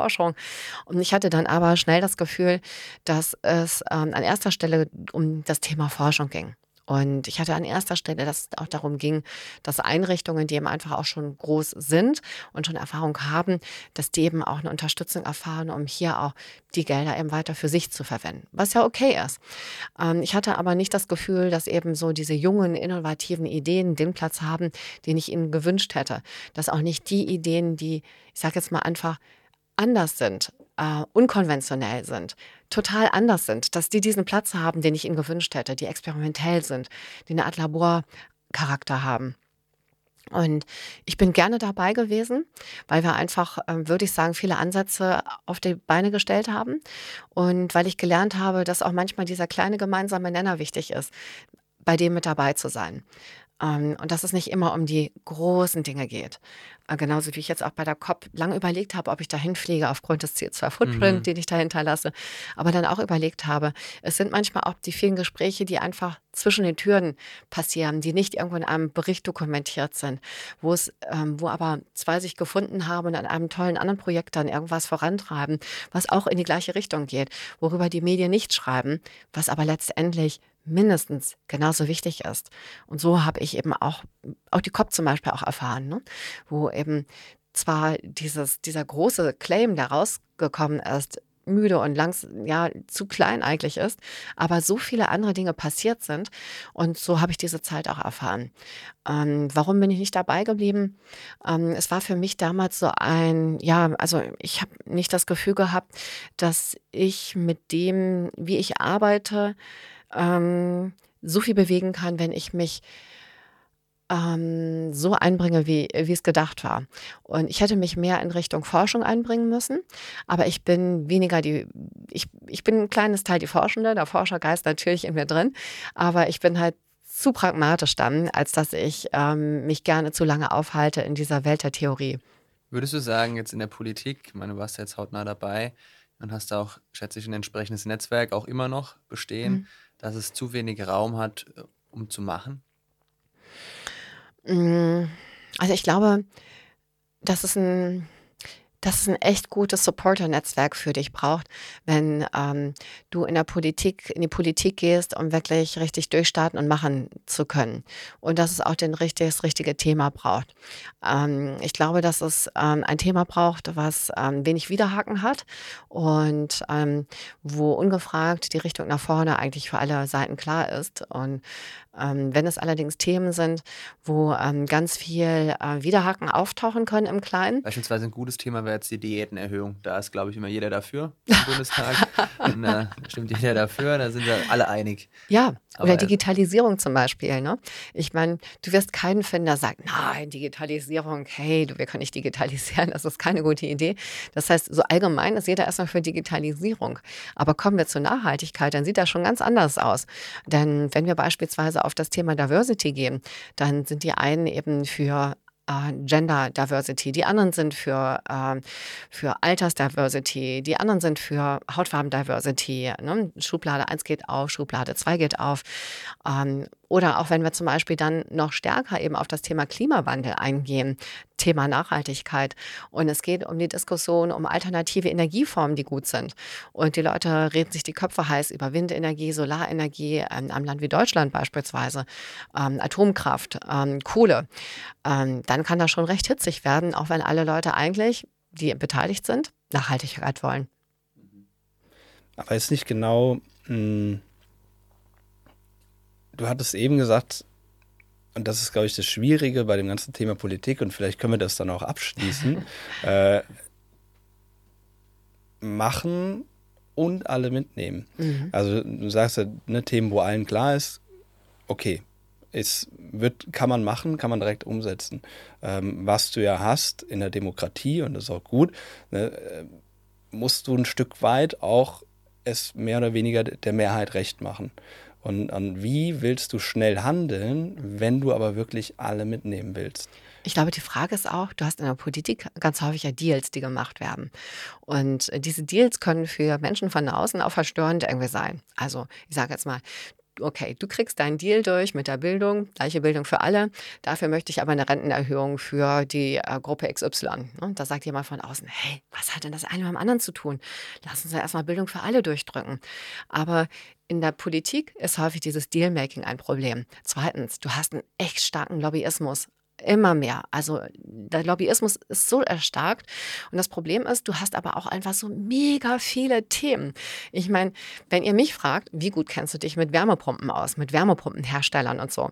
Und ich hatte dann aber schnell das Gefühl, dass es ähm, an erster Stelle um das Thema Forschung ging. Und ich hatte an erster Stelle, dass es auch darum ging, dass Einrichtungen, die eben einfach auch schon groß sind und schon Erfahrung haben, dass die eben auch eine Unterstützung erfahren, um hier auch die Gelder eben weiter für sich zu verwenden. Was ja okay ist. Ähm, ich hatte aber nicht das Gefühl, dass eben so diese jungen, innovativen Ideen den Platz haben, den ich ihnen gewünscht hätte. Dass auch nicht die Ideen, die, ich sage jetzt mal einfach, anders sind, äh, unkonventionell sind, total anders sind, dass die diesen Platz haben, den ich ihnen gewünscht hätte, die experimentell sind, die eine Art Laborcharakter haben. Und ich bin gerne dabei gewesen, weil wir einfach, ähm, würde ich sagen, viele Ansätze auf die Beine gestellt haben und weil ich gelernt habe, dass auch manchmal dieser kleine gemeinsame Nenner wichtig ist, bei dem mit dabei zu sein. Ähm, und dass es nicht immer um die großen Dinge geht. Äh, genauso wie ich jetzt auch bei der COP lange überlegt habe, ob ich dahin fliege aufgrund des CO2-Footprint, mhm. den ich da hinterlasse. Aber dann auch überlegt habe, es sind manchmal auch die vielen Gespräche, die einfach zwischen den Türen passieren, die nicht irgendwo in einem Bericht dokumentiert sind, wo es, ähm, wo aber zwei sich gefunden haben und an einem tollen anderen Projekt dann irgendwas vorantreiben, was auch in die gleiche Richtung geht, worüber die Medien nicht schreiben, was aber letztendlich mindestens genauso wichtig ist. Und so habe ich eben auch, auch die COP zum Beispiel auch erfahren, ne? wo eben zwar dieses, dieser große Claim, der rausgekommen ist, müde und langs ja zu klein eigentlich ist, aber so viele andere Dinge passiert sind und so habe ich diese Zeit auch erfahren. Ähm, warum bin ich nicht dabei geblieben? Ähm, es war für mich damals so ein, ja, also ich habe nicht das Gefühl gehabt, dass ich mit dem, wie ich arbeite, ähm, so viel bewegen kann, wenn ich mich ähm, so einbringe, wie, wie es gedacht war. Und ich hätte mich mehr in Richtung Forschung einbringen müssen, aber ich bin weniger die, ich, ich bin ein kleines Teil die Forschende, der Forschergeist natürlich in mir drin, aber ich bin halt zu pragmatisch dann, als dass ich ähm, mich gerne zu lange aufhalte in dieser Welt der Theorie. Würdest du sagen, jetzt in der Politik, ich meine, du warst jetzt hautnah dabei und hast auch, schätze ich, ein entsprechendes Netzwerk auch immer noch bestehen, mhm. Dass es zu wenig Raum hat, äh, um zu machen? Mm, also ich glaube, das ist ein dass es ein echt gutes Supporter-Netzwerk für dich braucht, wenn ähm, du in der Politik, in die Politik gehst, um wirklich richtig durchstarten und machen zu können. Und dass es auch den richtig, das richtige Thema braucht. Ähm, ich glaube, dass es ähm, ein Thema braucht, was ähm, wenig Widerhaken hat und ähm, wo ungefragt die Richtung nach vorne eigentlich für alle Seiten klar ist. Und ähm, wenn es allerdings Themen sind, wo ähm, ganz viel äh, Widerhaken auftauchen können im Kleinen. Beispielsweise ein gutes Thema wäre jetzt die Diätenerhöhung. Da ist, glaube ich, immer jeder dafür im Bundestag. Und da äh, stimmt jeder dafür, da sind wir alle einig. Ja, oder Aber, Digitalisierung zum Beispiel. Ne? Ich meine, du wirst keinen finden, der sagt, nein, Digitalisierung, hey, wir können nicht digitalisieren, das ist keine gute Idee. Das heißt, so allgemein ist jeder erstmal für Digitalisierung. Aber kommen wir zur Nachhaltigkeit, dann sieht das schon ganz anders aus. Denn wenn wir beispielsweise auf das Thema Diversity gehen, dann sind die einen eben für äh, Gender Diversity, die anderen sind für, äh, für Alters-Diversity, die anderen sind für Hautfarben-Diversity. Ne? Schublade 1 geht auf, Schublade 2 geht auf. Ähm, oder auch wenn wir zum Beispiel dann noch stärker eben auf das Thema Klimawandel eingehen, Thema Nachhaltigkeit. Und es geht um die Diskussion um alternative Energieformen, die gut sind. Und die Leute reden sich die Köpfe heiß über Windenergie, Solarenergie, ähm, am Land wie Deutschland beispielsweise, ähm, Atomkraft, ähm, Kohle. Ähm, dann kann das schon recht hitzig werden, auch wenn alle Leute eigentlich, die beteiligt sind, Nachhaltigkeit wollen. Aber ist nicht genau mh hm, du hattest eben gesagt, und das ist, glaube ich, das Schwierige bei dem ganzen Thema Politik, und vielleicht können wir das dann auch abschließen, äh, machen und alle mitnehmen. Mhm. Also du sagst ja, ne, Themen, wo allen klar ist, okay, es wird, kann man machen, kann man direkt umsetzen. Ähm, was du ja hast in der Demokratie, und das ist auch gut, ne, äh, musst du ein Stück weit auch es mehr oder weniger der Mehrheit recht machen. Und an wie willst du schnell handeln, wenn du aber wirklich alle mitnehmen willst? Ich glaube, die Frage ist auch, du hast in der Politik ganz häufig ja Deals, die gemacht werden. Und diese Deals können für Menschen von außen auch verstörend irgendwie sein. Also ich sage jetzt mal, okay, du kriegst deinen Deal durch mit der Bildung, gleiche Bildung für alle. Dafür möchte ich aber eine Rentenerhöhung für die äh, Gruppe XY. Ne? Da sagt jemand von außen, hey, was hat denn das eine mit dem anderen zu tun? Lass uns ja erstmal Bildung für alle durchdrücken. Aber in der Politik ist häufig dieses Dealmaking ein Problem. Zweitens, du hast einen echt starken Lobbyismus immer mehr. Also der Lobbyismus ist so erstarkt. Und das Problem ist, du hast aber auch einfach so mega viele Themen. Ich meine, wenn ihr mich fragt, wie gut kennst du dich mit Wärmepumpen aus, mit Wärmepumpenherstellern und so,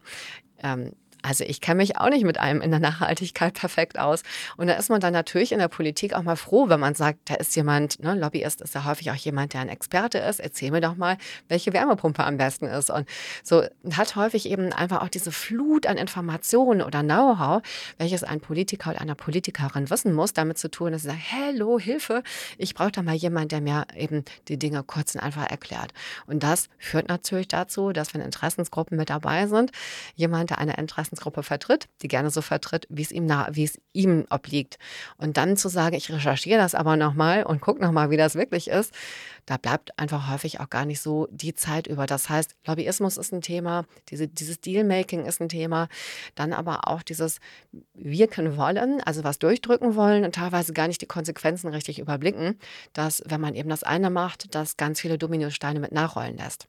ähm, also ich kenne mich auch nicht mit einem in der Nachhaltigkeit perfekt aus. Und da ist man dann natürlich in der Politik auch mal froh, wenn man sagt, da ist jemand, ne, Lobbyist ist ja häufig auch jemand, der ein Experte ist. Erzähl mir doch mal, welche Wärmepumpe am besten ist. Und so hat häufig eben einfach auch diese Flut an Informationen oder Know-how, welches ein Politiker oder eine Politikerin wissen muss, damit zu tun, dass sie sagt, hello, Hilfe, ich brauche da mal jemanden, der mir eben die Dinge kurz und einfach erklärt. Und das führt natürlich dazu, dass wenn Interessensgruppen mit dabei sind, jemand, der eine Interessen Interessensgruppe vertritt, die gerne so vertritt, wie es ihm, nah, wie es ihm obliegt. Und dann zu sagen, ich recherchiere das aber nochmal und gucke nochmal, wie das wirklich ist, da bleibt einfach häufig auch gar nicht so die Zeit über. Das heißt, Lobbyismus ist ein Thema, diese, dieses Dealmaking ist ein Thema, dann aber auch dieses Wirken wollen, also was durchdrücken wollen und teilweise gar nicht die Konsequenzen richtig überblicken, dass, wenn man eben das eine macht, das ganz viele Dominosteine mit nachrollen lässt.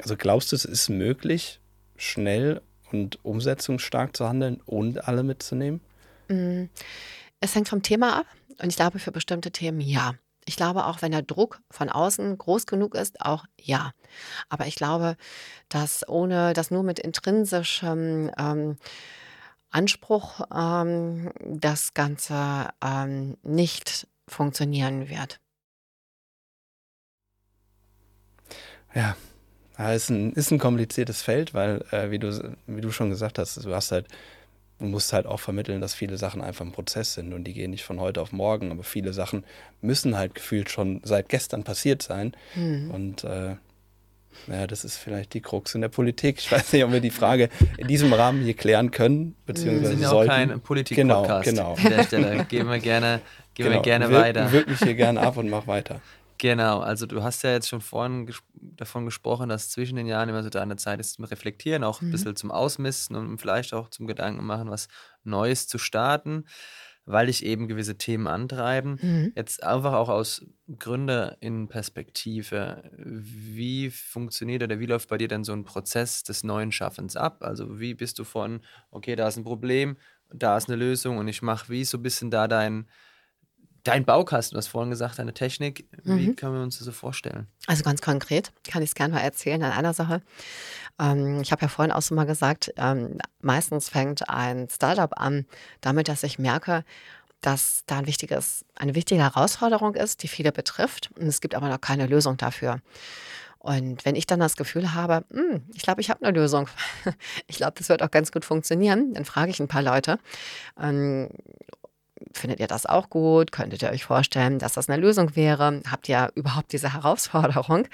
Also glaubst du, es ist möglich, schnell und umsetzungsstark zu handeln und alle mitzunehmen? Mm, es hängt vom Thema ab und ich glaube, für bestimmte Themen ja. Ich Ich glaube auch, wenn der Druck von außen groß genug ist, auch ja. Aber ich glaube, dass ohne, dass nur mit intrinsischem ähm, Anspruch ähm, das Ganze ähm, nicht funktionieren wird. Ja, ja ist, ein, ist ein kompliziertes Feld, weil, äh, wie, du, wie du schon gesagt hast, du hast halt du musst halt auch vermitteln, dass viele Sachen einfach ein Prozess sind und die gehen nicht von heute auf morgen, aber viele Sachen müssen halt gefühlt schon seit gestern passiert sein. Mhm. Und äh, ja, das ist vielleicht die Krux in der Politik. Ich weiß nicht, ob wir die Frage in diesem Rahmen hier klären können, beziehungsweise wir sind ja auch kein Politik-Podcast. Genau, genau. An der Stelle gehen wir gerne, gehen genau. wir gerne wir, weiter. Wirklich hier gerne ab und mach weiter. Genau, also du hast ja jetzt schon vorhin ges davon gesprochen, dass zwischen den Jahren immer so deine Zeit ist zum Reflektieren, auch ein mhm. bisschen zum Ausmisten und vielleicht auch zum Gedanken machen, was Neues zu starten, weil dich eben gewisse Themen antreiben. Mhm. Jetzt einfach auch aus Gründerinnenperspektive, wie funktioniert oder wie läuft bei dir denn so ein Prozess des neuen Schaffens ab? Also wie bist du von, okay, da ist ein Problem, da ist eine Lösung und ich mache wie so ein bisschen da dein Dein Baukasten, du hast vorhin gesagt, deine Technik, wie mhm. können wir uns das so vorstellen? Also ganz konkret kann ich es gerne mal erzählen an einer Sache. Ähm, ich habe ja vorhin auch so mal gesagt, ähm, meistens fängt ein Startup an damit, dass ich merke, dass da ein wichtiges, eine wichtige Herausforderung ist, die viele betrifft. Und es gibt aber noch keine Lösung dafür. Und wenn ich dann das Gefühl habe, hm, ich glaube, ich habe eine Lösung, ich glaube, das wird auch ganz gut funktionieren, dann frage ich ein paar Leute. Ähm, Findet ihr das auch gut? Könntet ihr euch vorstellen, dass das eine Lösung wäre? Habt ihr überhaupt diese Herausforderung?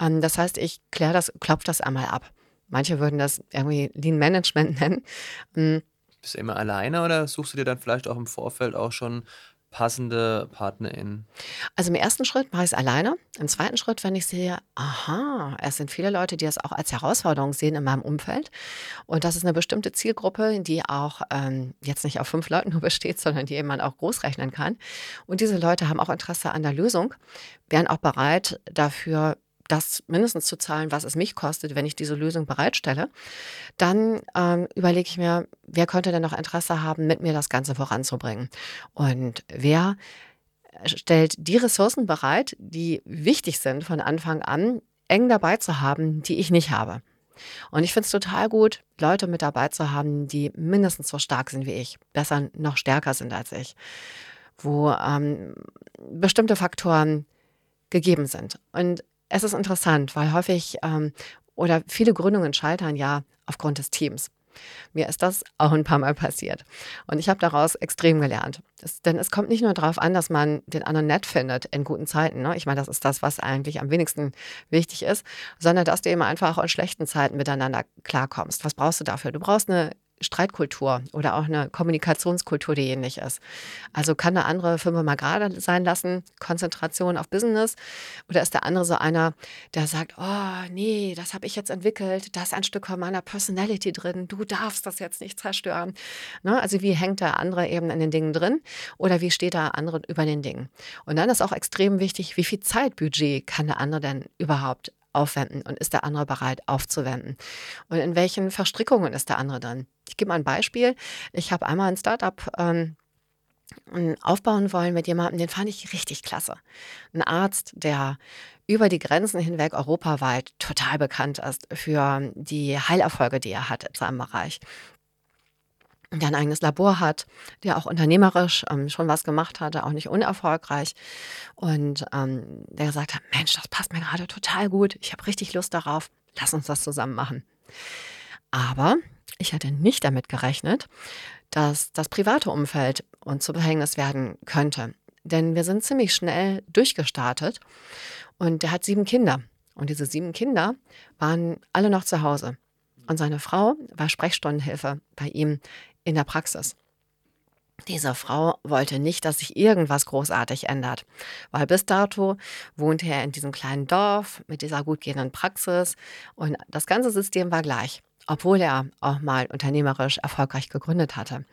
Ähm, das heißt, ich kläre das, klopfe das einmal ab. Manche würden das irgendwie Lean Management nennen. Ähm, Bist du immer alleine oder suchst du dir dann vielleicht auch im Vorfeld auch schon passende PartnerInnen? Also im ersten Schritt mache ich es alleine. Im zweiten Schritt, wenn ich sehe, aha, es sind viele Leute, die das auch als Herausforderung sehen in meinem Umfeld. Und das ist eine bestimmte Zielgruppe, die auch ähm, jetzt nicht auf fünf Leuten nur besteht, sondern die man auch groß rechnen kann. Und diese Leute haben auch Interesse an der Lösung, wären auch bereit, dafür das mindestens zu zahlen, was es mich kostet, wenn ich diese Lösung bereitstelle, dann ähm, überlege ich mir, wer könnte denn noch Interesse haben, mit mir das Ganze voranzubringen? Und wer stellt die Ressourcen bereit, die wichtig sind von Anfang an, eng dabei zu haben, die ich nicht habe. Und ich finde es total gut, Leute mit dabei zu haben, die mindestens so stark sind wie ich, besser noch stärker sind als ich, wo ähm, bestimmte Faktoren gegeben sind. Und es ist interessant, weil häufig ähm, oder viele Gründungen scheitern ja aufgrund des Teams. Mir ist das auch ein paar Mal passiert. Und ich habe daraus extrem gelernt. Das, denn es kommt nicht nur darauf an, dass man den anderen nett findet in guten Zeiten. Ne? Ich meine, das ist das, was eigentlich am wenigsten wichtig ist, sondern dass du eben einfach auch in schlechten Zeiten miteinander klarkommst. Was brauchst du dafür? Du brauchst eine Streitkultur oder auch eine Kommunikationskultur, die ähnlich ist. Also kann eine andere Firma mal gerade sein lassen, Konzentration auf Business, oder ist der andere so einer, der sagt, oh nee, das habe ich jetzt entwickelt, da ist ein Stück von meiner Personality drin, du darfst das jetzt nicht zerstören. Ne? Also wie hängt der andere eben in den Dingen drin oder wie steht der andere über den Dingen? Und dann ist auch extrem wichtig, wie viel Zeitbudget kann der andere denn überhaupt aufwenden und ist der andere bereit aufzuwenden? Und in welchen Verstrickungen ist der andere dann? Ich gebe mal ein Beispiel. Ich habe einmal ein Startup ähm, aufbauen wollen mit jemandem, den fand ich richtig klasse. Ein Arzt, der über die Grenzen hinweg europaweit total bekannt ist für die Heilerfolge, die er hat in seinem Bereich der ein eigenes Labor hat, der auch unternehmerisch ähm, schon was gemacht hatte, auch nicht unerfolgreich. Und ähm, der gesagt hat, Mensch, das passt mir gerade total gut. Ich habe richtig Lust darauf. Lass uns das zusammen machen. Aber ich hatte nicht damit gerechnet, dass das private Umfeld uns zu Verhängnis werden könnte. Denn wir sind ziemlich schnell durchgestartet und der hat sieben Kinder. Und diese sieben Kinder waren alle noch zu Hause. Und seine Frau war Sprechstundenhilfe bei ihm in der Praxis. Diese Frau wollte nicht, dass sich irgendwas großartig ändert, weil bis dato wohnte er in diesem kleinen Dorf mit dieser gut gehenden Praxis und das ganze System war gleich, obwohl er auch mal unternehmerisch erfolgreich gegründet hatte.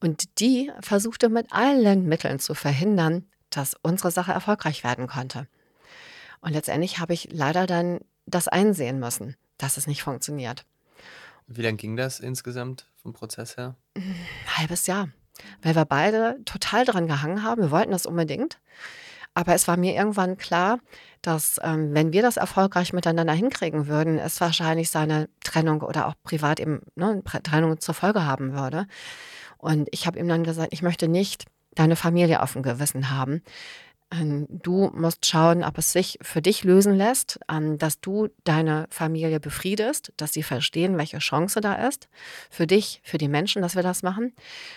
Und die versuchte mit allen Mitteln zu verhindern, dass unsere Sache erfolgreich werden konnte. Und letztendlich habe ich leider dann das einsehen müssen, dass es nicht funktioniert. Wie lange ging das insgesamt vom Prozess her? Ein halbes Jahr. Weil wir beide total dran gehangen haben. Wir wollten das unbedingt. Aber es war mir irgendwann klar, dass ähm, wenn wir das erfolgreich miteinander hinkriegen würden, es wahrscheinlich seine Trennung oder auch privat eben ne, Trennung zur Folge haben würde. Und ich habe ihm dann gesagt, ich möchte nicht deine Familie auf dem Gewissen haben. Ähm, du musst schauen, ob es sich für dich lösen lässt, ähm, dass du deine Familie befriedest, dass sie verstehen, welche Chance da ist. Für dich, für die Menschen, dass wir das machen.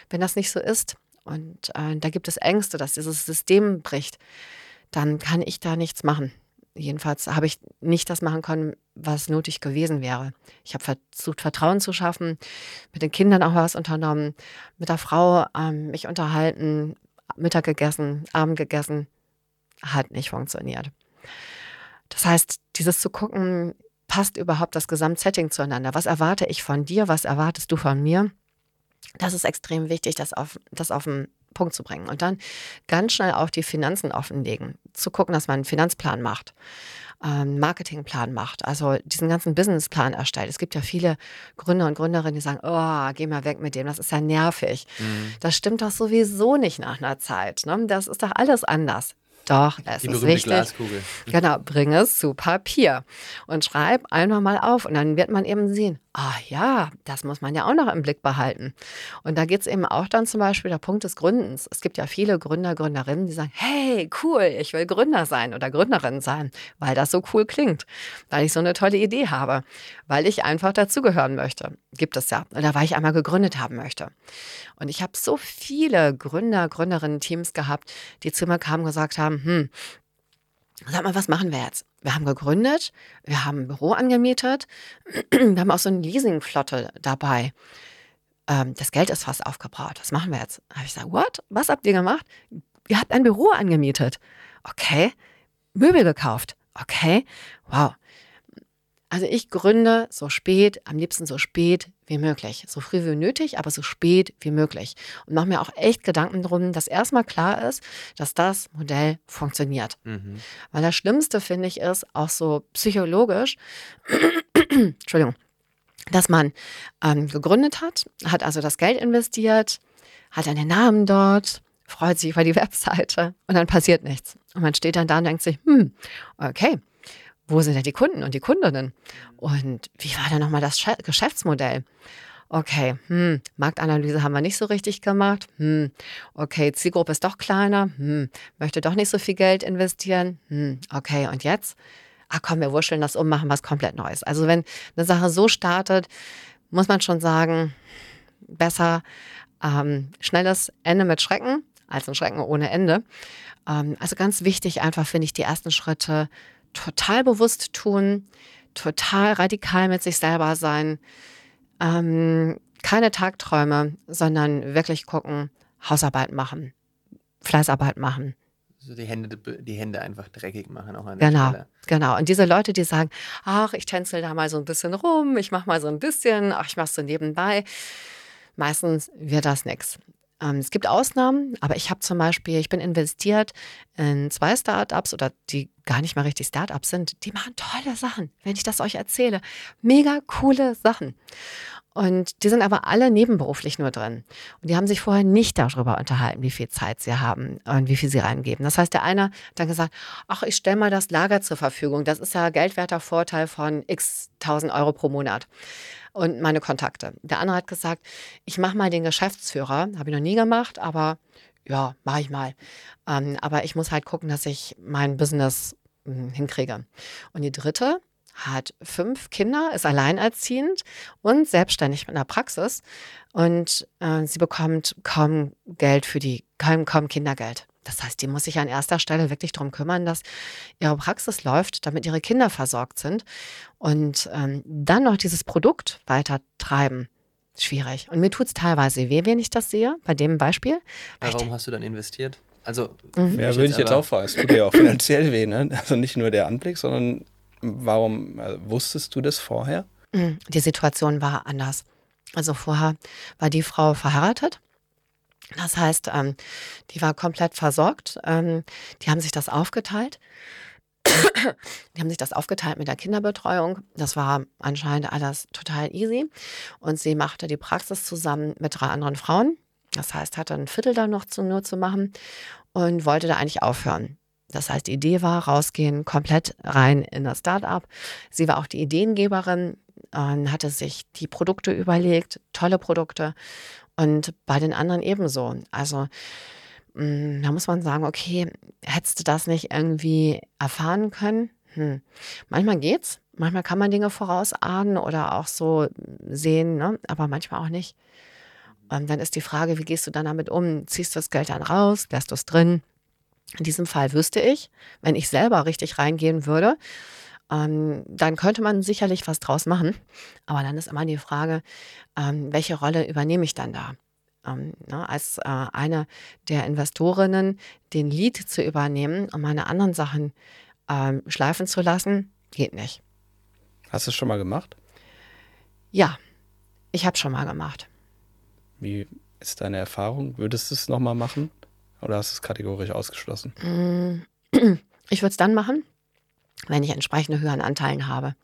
Wenn das nicht so ist und äh, da gibt es Ängste, dass dieses System bricht, dann kann ich da nichts machen. Jedenfalls habe ich nicht das machen können, was nötig gewesen wäre. Ich habe versucht, Vertrauen zu schaffen, mit den Kindern auch was unternommen, mit der Frau ähm, mich unterhalten, Mittag gegessen, Abend gegessen, hat nicht funktioniert. Das heißt, dieses zu gucken, passt überhaupt das Gesamtsetting zueinander? Was erwarte ich von dir? Was erwartest du von mir? Das ist extrem wichtig, das auf, das auf den Punkt zu bringen. Und dann ganz schnell auch die Finanzen offenlegen. Zu gucken, dass man einen Finanzplan macht, einen Marketingplan macht, also diesen ganzen Businessplan erstellt. Es gibt ja viele Gründer und Gründerinnen, die sagen, oh, geh mal weg mit dem, das ist ja nervig. Mhm. Das stimmt doch sowieso nicht nach einer Zeit. Ne? Das ist doch alles anders. Doch, es Die ist wichtig. Glaskugel. Genau, bring es zu Papier und schreib einfach mal auf und dann wird man eben sehen, ah ja, das muss man ja auch noch im Blick behalten. Und da geht es eben auch dann zum Beispiel der Punkt des Gründens. Es gibt ja viele Gründer, Gründerinnen, die sagen, hey, cool, ich will Gründer sein oder Gründerin sein, weil das so cool klingt, weil ich so eine tolle Idee habe, weil ich einfach dazugehören möchte. Gibt es ja. Oder weil ich einmal gegründet haben möchte. Und ich habe so viele Gründer, Gründerinnen-Teams gehabt, die zu mir kamen und gesagt haben, hm, Sag mal, was machen wir jetzt? Wir haben gegründet, wir haben ein Büro angemietet, wir haben auch so eine Leasingflotte dabei. Ähm, das Geld ist fast aufgebraucht. Was machen wir jetzt? Habe ich gesagt, what? Was habt ihr gemacht? Ihr habt ein Büro angemietet. Okay. Möbel gekauft. Okay. Wow. Also ich gründe so spät, am liebsten so spät wie möglich. So früh wie nötig, aber so spät wie möglich. Und mache mir auch echt Gedanken drum, dass erstmal klar ist, dass das Modell funktioniert. Mhm. Weil das Schlimmste, finde ich, ist auch so psychologisch, Entschuldigung, dass man ähm, gegründet hat, hat also das Geld investiert, hat einen Namen dort, freut sich über die Webseite und dann passiert nichts. Und man steht dann da und denkt sich, hm, okay, wo sind denn die Kunden und die Kundinnen? Und wie war da nochmal das Geschäftsmodell? Okay, hm, Marktanalyse haben wir nicht so richtig gemacht. Hm, okay, Zielgruppe ist doch kleiner. Hm, möchte doch nicht so viel Geld investieren. Hm, okay, und jetzt? Ach komm, wir wurscheln das um, machen was komplett Neues. Also wenn eine Sache so startet, muss man schon sagen, besser ähm, schnelles Ende mit Schrecken als ein Schrecken ohne Ende. Ähm, also ganz wichtig einfach finde ich die ersten Schritte total bewusst tun, total radikal mit sich selber sein. Ähm, keine Tagträume, sondern wirklich gucken, Hausarbeit machen, Fleißarbeit machen. So die Hände, die Hände einfach dreckig machen auch an der Genau, Stelle. genau. Und diese Leute, die sagen, ach, ich tänzel da mal so ein bisschen rum, ich mache mal so ein bisschen, ach, ich mache so nebenbei. Meistens wird das nichts. Ähm, es gibt Ausnahmen, aber ich habe zum Beispiel, ich bin investiert in zwei Startups oder die gar nicht mal richtig Startups sind. Die machen tolle Sachen, wenn ich das euch erzähle. Mega coole Sachen. Und die sind aber alle nebenberuflich nur drin. Und die haben sich vorher nicht darüber unterhalten, wie viel Zeit sie haben und wie viel sie reingeben. Das heißt, der eine hat dann gesagt, ach, ich stelle mal das Lager zur Verfügung. Das ist ja geldwerter Vorteil von x tausend Euro pro Monat und meine Kontakte. Der andere hat gesagt, ich mache mal den Geschäftsführer. Habe ich noch nie gemacht, aber ja, mache ich mal. Ähm, aber ich muss halt gucken, dass ich mein Business mh, hm, hinkriege. Und die dritte hat fünf Kinder, ist alleinerziehend und selbstständig mit einer Praxis. Und äh, sie bekommt kaum Geld für die, kaum, kaum Kindergeld. Das heißt, die muss sich an erster Stelle wirklich darum kümmern, dass ihre Praxis läuft, damit ihre Kinder versorgt sind. Und ähm, dann noch dieses Produkt weiter treiben. Schwierig. Und mir tut es teilweise weh, wenn ich das sehe, bei dem Beispiel. Warum hast du dann investiert? Also, mhm. ja, würde ich jetzt auch fragen. Es tut dir auch finanziell weh, ne? Also nicht nur der Anblick, sondern warum äh, wusstest du das vorher? Mhm. Die Situation war anders. Also vorher war die Frau verheiratet das heißt, ähm, die war komplett versorgt. Ähm, die haben sich das aufgeteilt. Die haben sich das aufgeteilt mit der Kinderbetreuung. Das war anscheinend alles total easy. Und sie machte die Praxis zusammen mit drei anderen Frauen. Das heißt, hatte ein Viertel da noch zu, nur zu machen und wollte da eigentlich aufhören. Das heißt, die Idee war, rausgehen, komplett rein in das Startup. Sie war auch die Ideengeberin, hatte sich die Produkte überlegt, tolle Produkte. Und bei den anderen ebenso. Also hm, da muss man sagen, okay, hättest du das nicht irgendwie erfahren können? Hm. Manchmal geht's, manchmal kann man Dinge vorausahnen oder auch so sehen, ne? aber manchmal auch nicht. Und dann ist die Frage, wie gehst du dann damit um? Ziehst du das Geld dann raus, lässt du es drin? In diesem Fall wüsste ich, wenn ich selber richtig reingehen würde, ähm, dann könnte man sicherlich was draus machen. Aber dann ist immer die Frage, ähm, welche Rolle übernehme ich dann da? ähm, ne, als äh, eine der Investorinnen den Lead zu übernehmen und meine anderen Sachen ähm, schleifen zu lassen, geht nicht. Hast du es schon mal gemacht? Ja, ich habe schon mal gemacht. Wie ist deine Erfahrung? Würdest du es nochmal machen oder hast du es kategorisch ausgeschlossen? Mm, ich würde es dann machen, wenn ich entsprechende höheren Anteilen habe.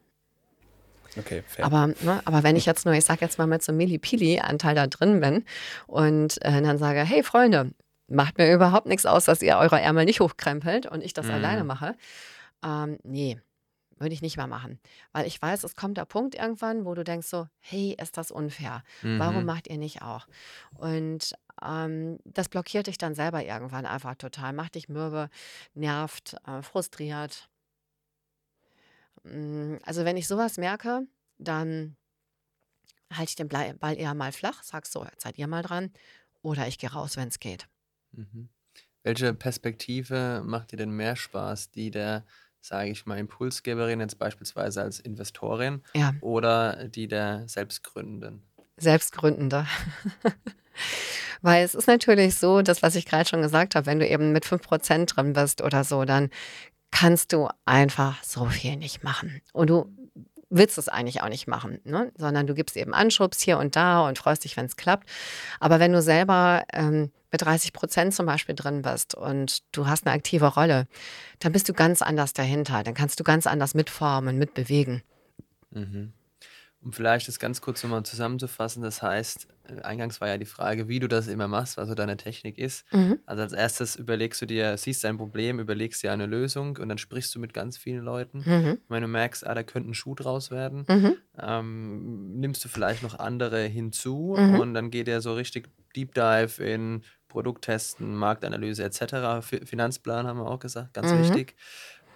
Okay, fair. Aber, ne, aber wenn ich jetzt nur, ich sag jetzt mal mit so einem Millipili-Anteil da drin bin und äh, dann sage, hey Freunde, macht mir überhaupt nichts aus, dass ihr eure Ärmel nicht hochkrempelt und ich das mhm. alleine mache. Ähm, nee, würde ich nicht mehr machen. Weil ich weiß, es kommt der Punkt irgendwann, wo du denkst so, hey, ist das unfair? Mhm. Warum macht ihr nicht auch? Und ähm, das blockiert dich dann selber irgendwann einfach total, macht dich mürbe, nervt, äh, frustriert. Hm, also wenn ich sowas merke, dann halte ich den Ball eher mal flach, sag so, jetzt seid ihr mal dran, oder ich gehe raus, wenn es geht. Mhm. Welche Perspektive macht dir denn mehr Spaß? Die der, sage ich mal, Impulsgeberin jetzt beispielsweise als Investorin Ja, oder die der Selbstgründenden? Selbstgründender. Weil es ist natürlich so, das, was ich gerade schon gesagt habe, wenn du eben mit 5% drin bist oder so, dann kannst du einfach so viel nicht machen. Und du willst es eigentlich auch nicht machen, ne? sondern du gibst eben Anschubs hier und da und freust dich, wenn es klappt. Aber wenn du selber ähm, mit 30 Prozent zum Beispiel drin bist und du hast eine aktive Rolle, dann bist du ganz anders dahinter. Dann kannst du ganz anders mitformen, mitbewegen. Mhm. Um vielleicht das ganz kurz nochmal zusammenzufassen, das heißt, eingangs war ja die Frage, wie du das immer machst, was so deine Technik ist. Mhm. Also als erstes überlegst du dir, siehst dein Problem, überlegst dir eine Lösung und dann sprichst du mit ganz vielen Leuten. Mhm. Wenn du merkst, ah, da könnte ein Schuh draus werden, mhm. ähm, nimmst du vielleicht noch andere hinzu mhm. und dann geht er so richtig Deep Dive in Produkttesten, Marktanalyse etc. Finanzplan haben wir auch gesagt, ganz mhm. wichtig.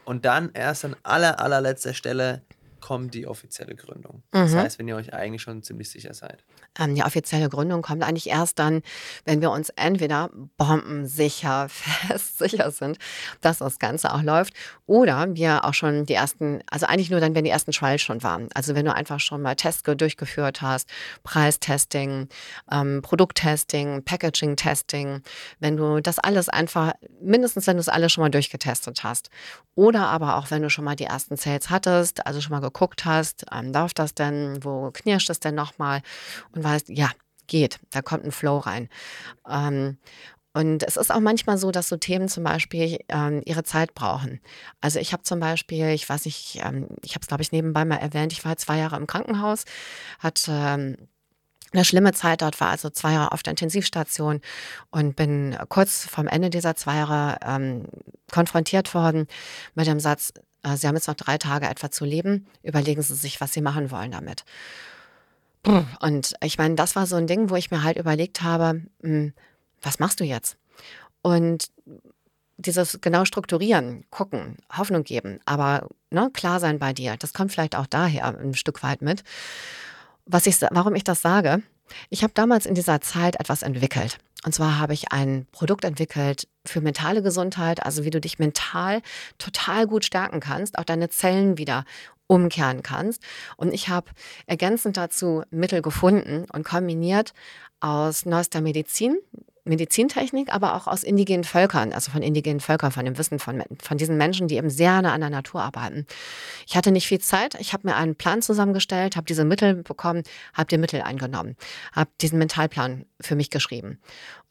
Und dann erst an aller, allerletzter Stelle kommt die offizielle Gründung. Mhm. Das heißt, wenn ihr euch eigentlich schon ziemlich sicher seid. Ähm, die offizielle Gründung kommt eigentlich erst dann, wenn wir uns entweder bombensicher, fest sicher sind, dass das Ganze auch läuft, oder wir auch schon die ersten, also eigentlich nur dann, wenn die ersten Trials schon waren. Also wenn du einfach schon mal Tests durchgeführt hast, Preistesting, ähm, Produkttesting, Packaging-Testing, wenn du das alles einfach, mindestens wenn du es alles schon mal durchgetestet hast. Oder aber auch, wenn du schon mal die ersten Sales hattest, also schon mal geguckt hast, ähm, läuft das denn, wo knirscht es denn nochmal und weißt, ja, geht, da kommt ein Flow rein. Ähm, und es ist auch manchmal so, dass so Themen zum Beispiel ähm, ihre Zeit brauchen. Also ich habe zum Beispiel, ich weiß nicht, ähm, ich habe es glaube ich nebenbei mal erwähnt, ich war zwei Jahre im Krankenhaus, hatte ähm, eine schlimme Zeit dort, war also zwei Jahre auf der Intensivstation und bin kurz vom Ende dieser zwei Jahre ähm, konfrontiert worden mit dem Satz, Sie haben jetzt noch drei Tage etwa zu leben. Überlegen Sie sich, was Sie machen wollen damit. Und ich meine, das war so ein Ding, wo ich mir halt überlegt habe, hm, was machst du jetzt? Und dieses genau strukturieren, gucken, Hoffnung geben, aber ne, klar sein bei dir, das kommt vielleicht auch daher ein Stück weit mit. Was ich, warum ich das sage, ich habe damals in dieser Zeit etwas entwickelt. Und zwar habe ich ein Produkt entwickelt für mentale Gesundheit, also wie du dich mental total gut stärken kannst, auch deine Zellen wieder umkehren kannst. Und ich habe ergänzend dazu Mittel gefunden und kombiniert aus neuester Medizin, Medizintechnik, aber auch aus indigenen Völkern, also von indigenen Völkern, von dem Wissen von, von diesen Menschen, die eben sehr nah an der Natur arbeiten. Ich hatte nicht viel Zeit. Ich habe mir einen Plan zusammengestellt, habe diese Mittel bekommen, habe die Mittel eingenommen, habe diesen Mentalplan für mich geschrieben.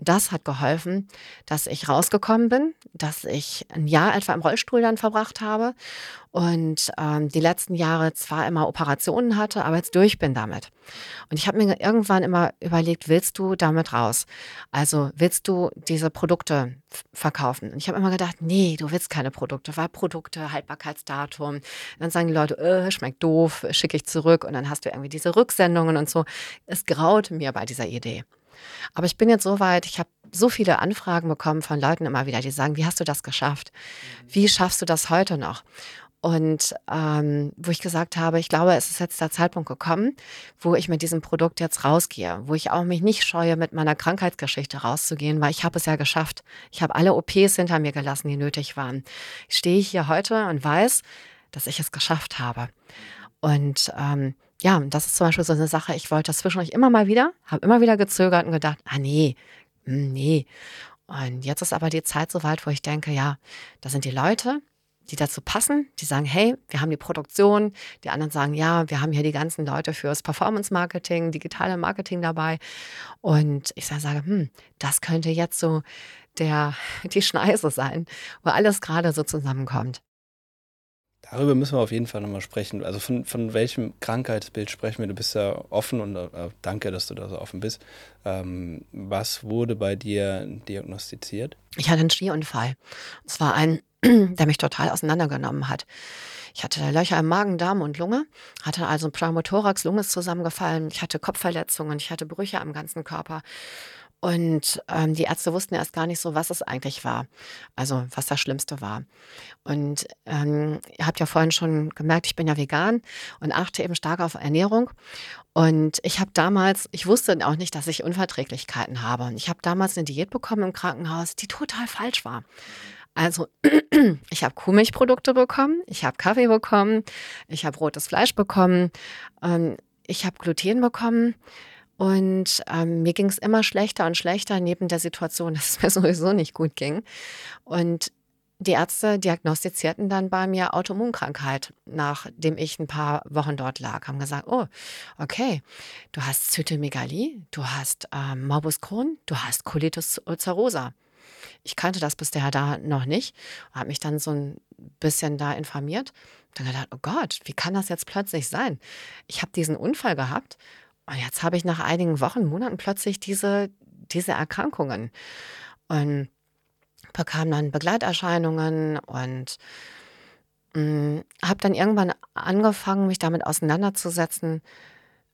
Das hat geholfen, dass ich rausgekommen bin, dass ich ein Jahr etwa im Rollstuhl dann verbracht habe und ähm, die letzten Jahre zwar immer Operationen hatte, aber jetzt durch bin damit. Und ich habe mir irgendwann immer überlegt, willst du damit raus? Also willst du diese Produkte verkaufen? Und ich habe immer gedacht, nee, du willst keine Produkte, weil Produkte, Haltbarkeitsdatum, dann sagen die Leute, äh, schmeckt doof, schicke ich zurück und dann hast du irgendwie diese Rücksendungen und so. Es graut mir bei dieser Idee. Aber ich bin jetzt so weit, ich habe so viele Anfragen bekommen von Leuten immer wieder, die sagen, wie hast du das geschafft? Wie schaffst du das heute noch? Und ähm, wo ich gesagt habe, ich glaube, es ist jetzt der Zeitpunkt gekommen, wo ich mit diesem Produkt jetzt rausgehe, wo ich auch mich nicht scheue, mit meiner Krankheitsgeschichte rauszugehen, weil ich habe es ja geschafft. Ich habe alle OPs hinter mir gelassen, die nötig waren. Ich stehe hier heute und weiß, dass ich es geschafft habe. Und ähm, ja, das ist zum Beispiel so eine Sache, ich wollte das zwischendurch immer mal wieder, habe immer wieder gezögert und gedacht, ah nee, hm, nee. Und jetzt ist aber die Zeit so weit, wo ich denke, ja, da sind die Leute, die dazu passen, die sagen, hey, wir haben die Produktion, die anderen sagen, ja, wir haben hier die ganzen Leute fürs Performance Marketing, digitale Marketing dabei. Und ich sage, hm, das könnte jetzt so der, die Schneise sein, wo alles gerade so zusammenkommt. Darüber müssen wir auf jeden Fall nochmal sprechen. Also von, von welchem Krankheitsbild sprechen wir? Du bist ja offen und äh, danke, dass du da so offen bist. Ähm, was wurde bei dir diagnostiziert? Ich hatte einen Skiunfall. Und zwar einen, der mich total auseinandergenommen hat. Ich hatte Löcher im Magen, Darm und Lunge, hatte also Pneumothorax, Lunge ist zusammengefallen, ich hatte Kopfverletzungen, ich hatte Brüche am ganzen Körper. Und ähm, die Ärzte wussten erst gar nicht so, was es eigentlich war. Also was das Schlimmste war. Und ähm, ihr habt ja vorhin schon gemerkt, ich bin ja vegan und achte eben stark auf Ernährung. Und ich habe damals, ich wusste auch nicht, dass ich Unverträglichkeiten habe. Und ich habe damals eine Diät bekommen im Krankenhaus, die total falsch war. Also ich habe Kuhmilchprodukte bekommen, ich habe Kaffee bekommen, ich habe rotes Fleisch bekommen, ähm, ich habe Gluten bekommen. Und ähm, mir ging es immer schlechter und schlechter neben der Situation, dass es mir sowieso nicht gut ging. Und die Ärzte diagnostizierten dann bei mir Autoimmunkrankheit, nachdem ich ein paar Wochen dort lag. Haben gesagt, oh, okay, du hast Zytomegalie, du hast ähm, Morbus Crohn, du hast Colitis ulcerosa. Ich kannte das bisher da noch nicht, habe mich dann so ein bisschen da informiert. Dann gedacht, oh Gott, wie kann das jetzt plötzlich sein? Ich habe diesen Unfall gehabt und jetzt habe ich nach einigen Wochen, Monaten plötzlich diese, diese Erkrankungen und bekam dann Begleiterscheinungen und hm, habe dann irgendwann angefangen, mich damit auseinanderzusetzen.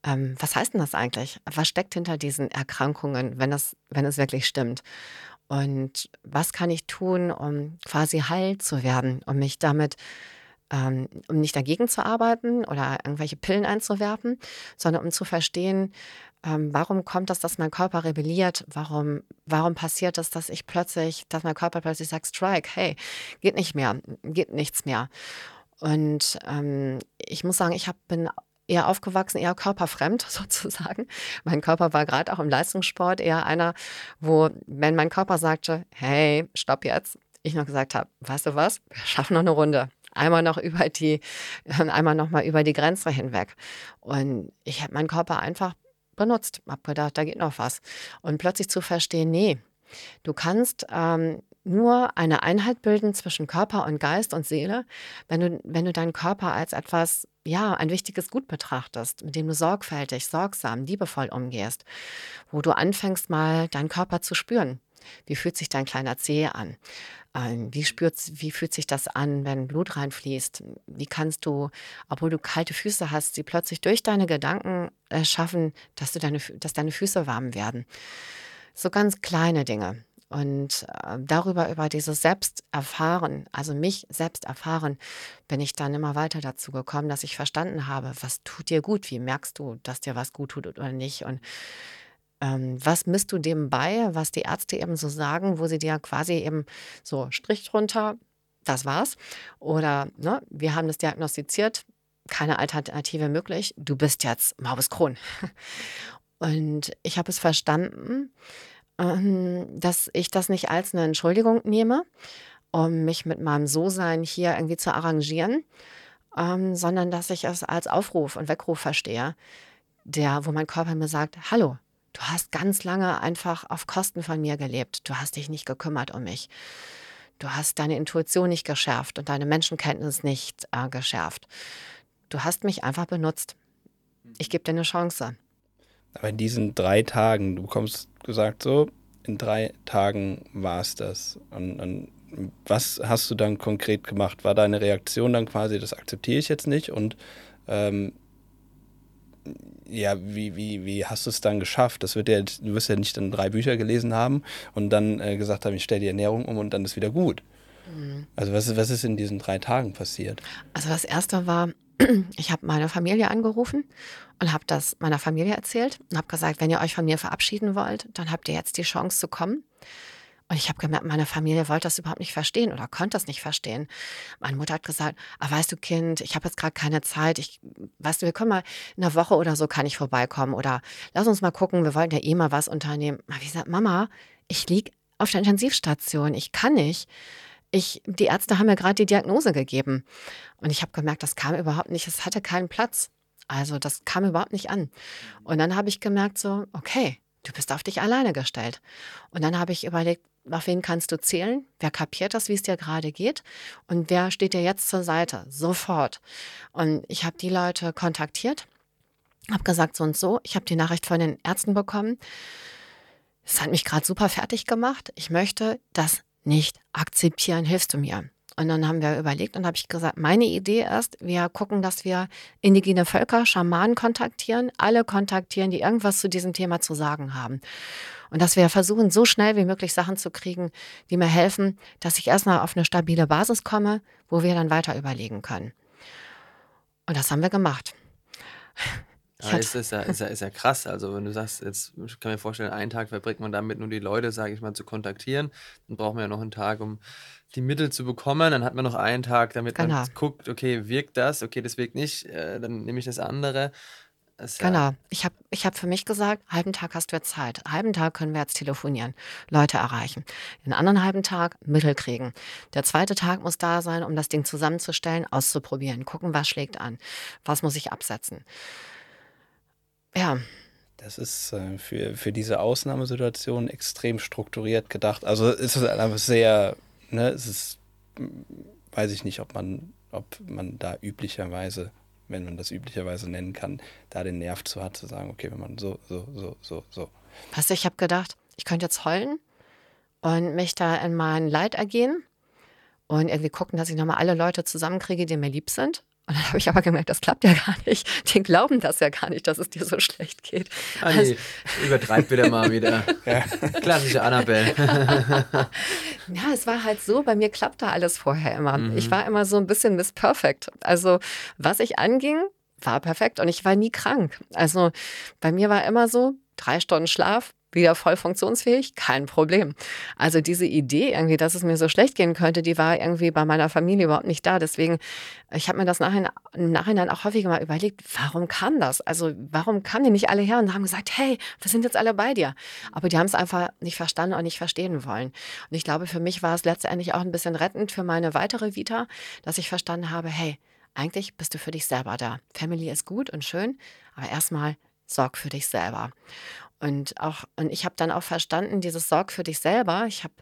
Ähm, was heißt denn das eigentlich? Was steckt hinter diesen Erkrankungen, wenn, das, wenn es wirklich stimmt? Und was kann ich tun, um quasi heil zu werden, um mich damit ähm, um nicht dagegen zu arbeiten oder irgendwelche Pillen einzuwerfen, sondern um zu verstehen, ähm, warum kommt das, dass mein Körper rebelliert? Warum, warum passiert es, dass ich plötzlich, dass mein Körper plötzlich sagt, Strike, hey, geht nicht mehr, geht nichts mehr. Und ähm, ich muss sagen, ich hab, bin eher aufgewachsen, eher körperfremd sozusagen. Mein Körper war gerade auch im Leistungssport eher einer, wo, wenn mein Körper sagte, hey, stopp jetzt, ich noch gesagt habe, weißt du was, wir schaffen noch eine Runde einmal noch über die, einmal noch mal über die Grenze hinweg. Und ich habe meinen Körper einfach benutzt, habe gedacht, da geht noch was. Und plötzlich zu verstehen, nee, du kannst ähm, nur eine Einheit bilden zwischen Körper und Geist und Seele, wenn du, wenn du deinen Körper als etwas, ja, ein wichtiges Gut betrachtest, mit dem du sorgfältig, sorgsam, liebevoll umgehst, wo du anfängst mal deinen Körper zu spüren. Wie fühlt sich dein kleiner Zeh an? Ähm, wie, spürt, wie fühlt sich das an, wenn Blut reinfließt? Wie kannst du, obwohl du kalte Füße hast, sie plötzlich durch deine Gedanken schaffen, dass, du deine, dass deine Füße warm werden? So ganz kleine Dinge. Und äh, darüber, über dieses Selbsterfahren, also mich selbst erfahren, bin ich dann immer weiter dazu gekommen, dass ich verstanden habe, was tut dir gut, wie merkst du, dass dir was gut tut oder nicht. Und ähm, was misst du dem bei, was die Ärzte eben so sagen, wo sie dir quasi eben so Strich drunter, das war's. Oder ne, wir haben das diagnostiziert, keine Alternative möglich, du bist jetzt Morbus Crohn. Und ich habe es verstanden, ähm, dass ich das nicht als eine Entschuldigung nehme, um mich mit meinem So-Sein hier irgendwie zu arrangieren, ähm, sondern dass ich es als Aufruf und Weckruf verstehe, der, wo mein Körper mir sagt, hallo, Du hast ganz lange einfach auf Kosten von mir gelebt. Du hast dich nicht gekümmert um mich. Du hast deine Intuition nicht geschärft und deine Menschenkenntnis nicht äh, geschärft. Du hast mich einfach benutzt. Ich gebe dir eine Chance. Aber in diesen drei Tagen, du bekommst gesagt, so, in drei Tagen war es das. Und, und was hast du dann konkret gemacht? War deine Reaktion dann quasi, das akzeptiere ich jetzt nicht? Und ähm, ja, wie, wie, wie hast du es dann geschafft? Das wird ja, du wirst ja nicht dann drei Bücher gelesen haben und dann äh, gesagt haben, ich stelle die Ernährung um und dann ist wieder gut. Mhm. Also was, was ist in diesen drei Tagen passiert? Also das erste war, ich habe meine Familie angerufen und habe das meiner Familie erzählt und habe gesagt, wenn ihr euch von mir verabschieden wollt, dann habt ihr jetzt die Chance zu kommen. Und ich habe gemerkt, meine Familie wollte das überhaupt nicht verstehen oder konnte das nicht verstehen. Meine Mutter hat gesagt, ah, weißt du, Kind, ich habe jetzt gerade keine Zeit. Ich, weißt du, wir können mal in einer Woche oder so kann ich vorbeikommen. Oder lass uns mal gucken, wir wollten ja eh mal was unternehmen. Aber ich gesagt, Mama, ich liege auf der Intensivstation. Ich kann nicht. Ich, die Ärzte haben mir gerade die Diagnose gegeben. Und ich habe gemerkt, das kam überhaupt nicht, es hatte keinen Platz. Also das kam überhaupt nicht an. Und dann habe ich gemerkt, so, okay, du bist auf dich alleine gestellt. Und dann habe ich überlegt, auf wen kannst du zählen? Wer kapiert das, wie es dir gerade geht? Und wer steht dir jetzt zur Seite? Sofort. Und ich habe die Leute kontaktiert, habe gesagt, so und so. Ich habe die Nachricht von den Ärzten bekommen. Es hat mich gerade super fertig gemacht. Ich möchte das nicht akzeptieren. Hilfst du mir? Und dann haben wir überlegt und habe ich gesagt, meine Idee ist, wir gucken, dass wir indigene Völker, Schamanen kontaktieren, alle kontaktieren, die irgendwas zu diesem Thema zu sagen haben. Und dass wir versuchen, so schnell wie möglich Sachen zu kriegen, die mir helfen, dass ich erstmal auf eine stabile Basis komme, wo wir dann weiter überlegen können. Und das haben wir gemacht. Ja, ist, ist, ja, ist, ja, ist ja krass. Also, wenn du sagst, jetzt ich kann mir vorstellen, einen Tag verbringt man damit, nur die Leute, sage ich mal, zu kontaktieren. Dann braucht man ja noch einen Tag, um die Mittel zu bekommen. Dann hat man noch einen Tag, damit genau. man guckt, okay, wirkt das, okay, das wirkt nicht, äh, dann nehme ich das andere. Das genau. Ja ich habe ich hab für mich gesagt, halben Tag hast du jetzt Zeit. Halben Tag können wir jetzt telefonieren, Leute erreichen. Den anderen halben Tag Mittel kriegen. Der zweite Tag muss da sein, um das Ding zusammenzustellen, auszuprobieren, gucken, was schlägt an, was muss ich absetzen. Ja. Das ist äh, für, für diese Ausnahmesituation extrem strukturiert gedacht. Also es ist einfach sehr, ne, es ist, weiß ich nicht, ob man, ob man da üblicherweise, wenn man das üblicherweise nennen kann, da den Nerv zu hat, zu sagen, okay, wenn man so, so, so, so, so. Du, ich habe gedacht, ich könnte jetzt heulen und mich da in mein Leid ergehen und irgendwie gucken, dass ich nochmal alle Leute zusammenkriege, die mir lieb sind. Und dann habe ich aber gemerkt, das klappt ja gar nicht. Die glauben das ja gar nicht, dass es dir so schlecht geht. Ah, nee, also, übertreibt wieder mal wieder. Ja. Klassische Annabelle. ja, es war halt so, bei mir klappte alles vorher immer. Mhm. Ich war immer so ein bisschen Miss Perfect. Also, was ich anging, war perfekt und ich war nie krank. Also, bei mir war immer so, drei Stunden Schlaf, wieder voll funktionsfähig? Kein Problem. Also diese Idee irgendwie, dass es mir so schlecht gehen könnte, die war irgendwie bei meiner Familie überhaupt nicht da. Deswegen, ich habe mir das nachher, im Nachhinein auch häufiger mal überlegt, warum kam das? Also warum kamen die nicht alle her und haben gesagt, hey, wir sind jetzt alle bei dir? Aber die haben es einfach nicht verstanden und nicht verstehen wollen. Und ich glaube, für mich war es letztendlich auch ein bisschen rettend für meine weitere Vita, dass ich verstanden habe, hey, eigentlich bist du für dich selber da. Family ist gut und schön, aber erstmal sorg für dich selber. Und auch, und ich habe dann auch verstanden, dieses Sorg für dich selber. Ich habe,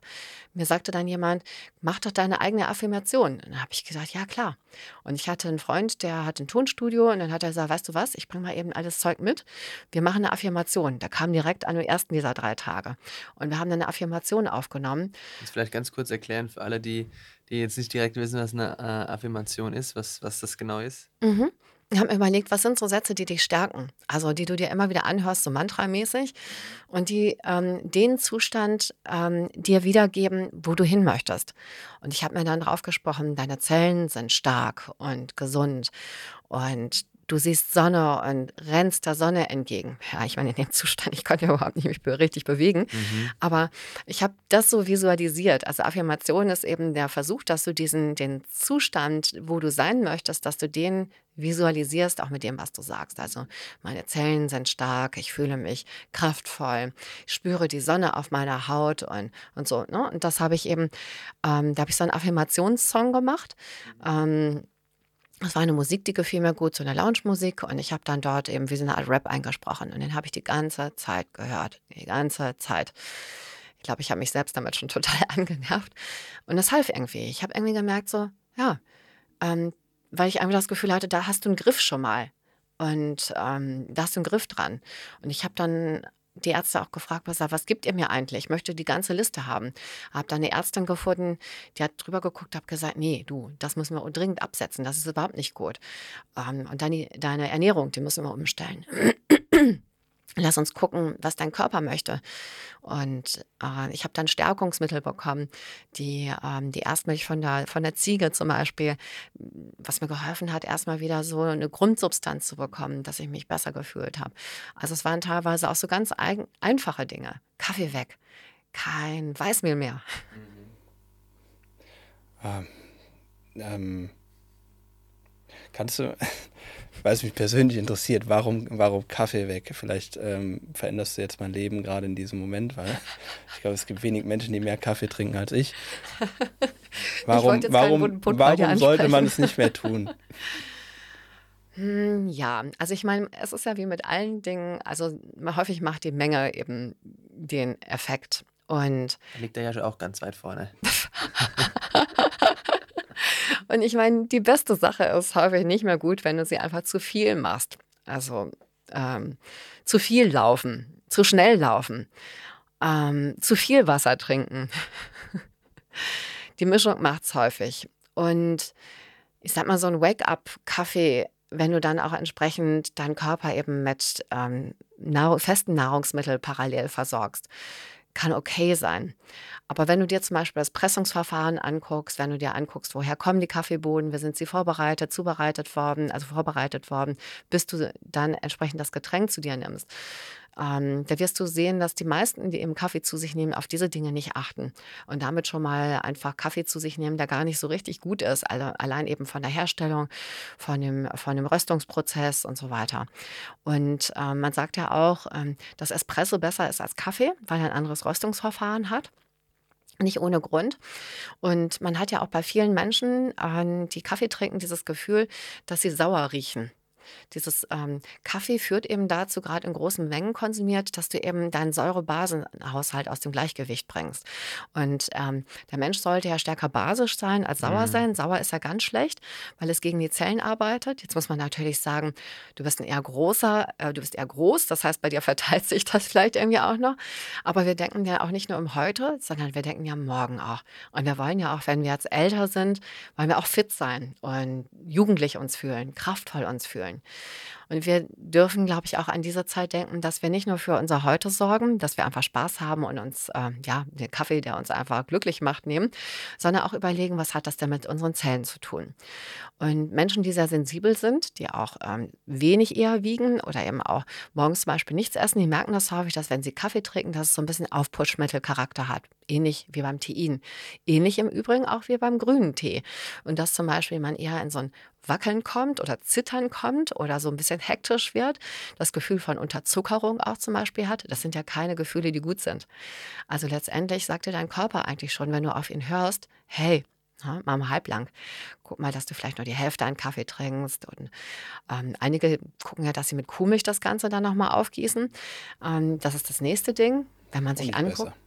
mir sagte dann jemand, mach doch deine eigene Affirmation. Und dann habe ich gesagt, ja klar. Und ich hatte einen Freund, der hat ein Tonstudio und dann hat er gesagt, weißt du was, ich bringe mal eben alles Zeug mit. Wir machen eine Affirmation. Da kam direkt an dem ersten dieser drei Tage. Und wir haben dann eine Affirmation aufgenommen. Das vielleicht ganz kurz erklären für alle, die, die jetzt nicht direkt wissen, was eine äh, Affirmation ist, was, was das genau ist. Mhm. Wir haben überlegt, was sind so Sätze, die dich stärken? Also die du dir immer wieder anhörst, so mantramäßig und die ähm, den Zustand ähm, dir wiedergeben, wo du hin möchtest. Und ich habe mir dann drauf gesprochen, deine Zellen sind stark und gesund und du siehst Sonne und rennst der Sonne entgegen. Ja, ich meine, in dem Zustand, ich konnte ja überhaupt nicht mich richtig bewegen. Mhm. Aber ich habe das so visualisiert. Also Affirmation ist eben der Versuch, dass du diesen, den Zustand, wo du sein möchtest, dass du den visualisierst, auch mit dem, was du sagst. Also meine Zellen sind stark, ich fühle mich kraftvoll, ich spüre die Sonne auf meiner Haut und, und so. Ne? Und das habe ich eben, ähm, da habe ich so einen Affirmationssong gemacht. Ähm, das war eine Musik, die gefiel mir gut, so eine Lounge-Musik. Und ich habe dann dort eben wie so eine Art Rap eingesprochen. Und den habe ich die ganze Zeit gehört. Die ganze Zeit. glaube, ich habe mich selbst damit schon total angenervt. Und das half irgendwie. Ich habe irgendwie gemerkt, so, ja, ähm, weil ich einfach das Gefühl hatte, da hast du einen Griff schon mal. Und ähm, da hast du einen Griff dran. Und ich habe dann die Ärzte auch gefragt, was, was gibt ihr mir eigentlich? Ich möchte die ganze Liste haben. Habe dann eine Ärztin gefunden, die hat drüber geguckt, habe gesagt, nee, du, das müssen wir dringend absetzen, das ist überhaupt nicht gut. Ähm, und dann die, deine Ernährung, die müssen wir umstellen. Lass uns gucken, was dein Körper möchte. Und äh, ich habe dann Stärkungsmittel bekommen, die, ähm, die Erstmilch von der, von der Ziege zum Beispiel, was mir geholfen hat, erstmal wieder so eine Grundsubstanz zu bekommen, dass ich mich besser gefühlt habe. Also es waren teilweise auch so ganz ein, einfache Dinge. Kaffee weg, kein Weißmehl mehr. Mhm. Ähm, ähm, kannst du, weil es mich persönlich interessiert, warum, warum Kaffee weg? Vielleicht ähm, veränderst du jetzt mein Leben gerade in diesem Moment, weil ich glaube, es gibt wenig Menschen, die mehr Kaffee trinken als ich. Warum, ich warum, warum sollte man es nicht mehr tun? Hm, ja, also ich meine, es ist ja wie mit allen Dingen, also häufig macht die Menge eben den Effekt. Und da liegt er ja schon auch ganz weit vorne. Und ich meine, die beste Sache ist häufig nicht mehr gut, wenn du sie einfach zu viel machst. Also ähm, zu viel laufen, zu schnell laufen, ähm, zu viel Wasser trinken. die Mischung macht es häufig. Und ich sag mal, so ein Wake-up-Kaffee, wenn du dann auch entsprechend deinen Körper eben mit ähm, Nahr festen Nahrungsmitteln parallel versorgst, kann okay sein. Aber wenn du dir zum Beispiel das Pressungsverfahren anguckst, wenn du dir anguckst, woher kommen die Kaffeebohnen, wie sind sie vorbereitet, zubereitet worden, also vorbereitet worden, bis du dann entsprechend das Getränk zu dir nimmst, ähm, da wirst du sehen, dass die meisten, die eben Kaffee zu sich nehmen, auf diese Dinge nicht achten und damit schon mal einfach Kaffee zu sich nehmen, der gar nicht so richtig gut ist, allein eben von der Herstellung, von dem, von dem Röstungsprozess und so weiter. Und ähm, man sagt ja auch, ähm, dass Espresso besser ist als Kaffee, weil er ein anderes Röstungsverfahren hat. Nicht ohne Grund. Und man hat ja auch bei vielen Menschen, äh, die Kaffee trinken, dieses Gefühl, dass sie sauer riechen. Dieses ähm, Kaffee führt eben dazu, gerade in großen Mengen konsumiert, dass du eben deinen Säurebasenhaushalt aus dem Gleichgewicht bringst. Und ähm, der Mensch sollte ja stärker basisch sein als sauer mhm. sein. Sauer ist ja ganz schlecht, weil es gegen die Zellen arbeitet. Jetzt muss man natürlich sagen, du bist ein eher großer, äh, du bist eher groß, das heißt, bei dir verteilt sich das vielleicht irgendwie auch noch. Aber wir denken ja auch nicht nur um heute, sondern wir denken ja morgen auch. Und wir wollen ja auch, wenn wir jetzt älter sind, wollen wir auch fit sein und jugendlich uns fühlen, kraftvoll uns fühlen wollen. Und wir dürfen, glaube ich, auch an diese Zeit denken, dass wir nicht nur für unser Heute sorgen, dass wir einfach Spaß haben und uns, äh, ja, den Kaffee, der uns einfach glücklich macht, nehmen, sondern auch überlegen, was hat das denn mit unseren Zellen zu tun. Und Menschen, die sehr sensibel sind, die auch ähm, wenig eher wiegen oder eben auch morgens zum Beispiel nichts essen, die merken das häufig, dass wenn sie Kaffee trinken, dass es so ein bisschen Aufpushmittelcharakter hat. Ähnlich wie beim Tein. Ähnlich im Übrigen auch wie beim grünen Tee. Und dass zum Beispiel man eher in so ein Wackeln kommt oder Zittern kommt oder so ein bisschen hektisch wird, das Gefühl von Unterzuckerung auch zum Beispiel hat. Das sind ja keine Gefühle, die gut sind. Also letztendlich sagt dir dein Körper eigentlich schon, wenn du auf ihn hörst, hey, ja, mal halblang. Guck mal, dass du vielleicht nur die Hälfte an Kaffee trinkst. Und ähm, einige gucken ja, dass sie mit Kuhmilch das Ganze dann nochmal aufgießen. Ähm, das ist das nächste Ding. Wenn man sich anguckt. Besser.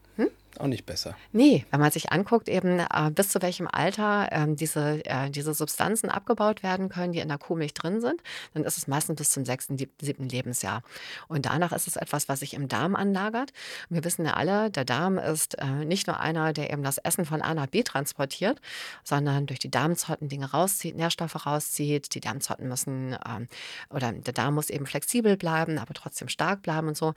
Auch nicht besser. Nee, wenn man sich anguckt, eben äh, bis zu welchem Alter äh, diese, äh, diese Substanzen abgebaut werden können, die in der Kuhmilch drin sind, dann ist es meistens bis zum sechsten, siebten Lebensjahr. Und danach ist es etwas, was sich im Darm anlagert. Wir wissen ja alle, der Darm ist äh, nicht nur einer, der eben das Essen von A nach B transportiert, sondern durch die Darmzotten Dinge rauszieht, Nährstoffe rauszieht. Die Darmzotten müssen, ähm, oder der Darm muss eben flexibel bleiben, aber trotzdem stark bleiben und so.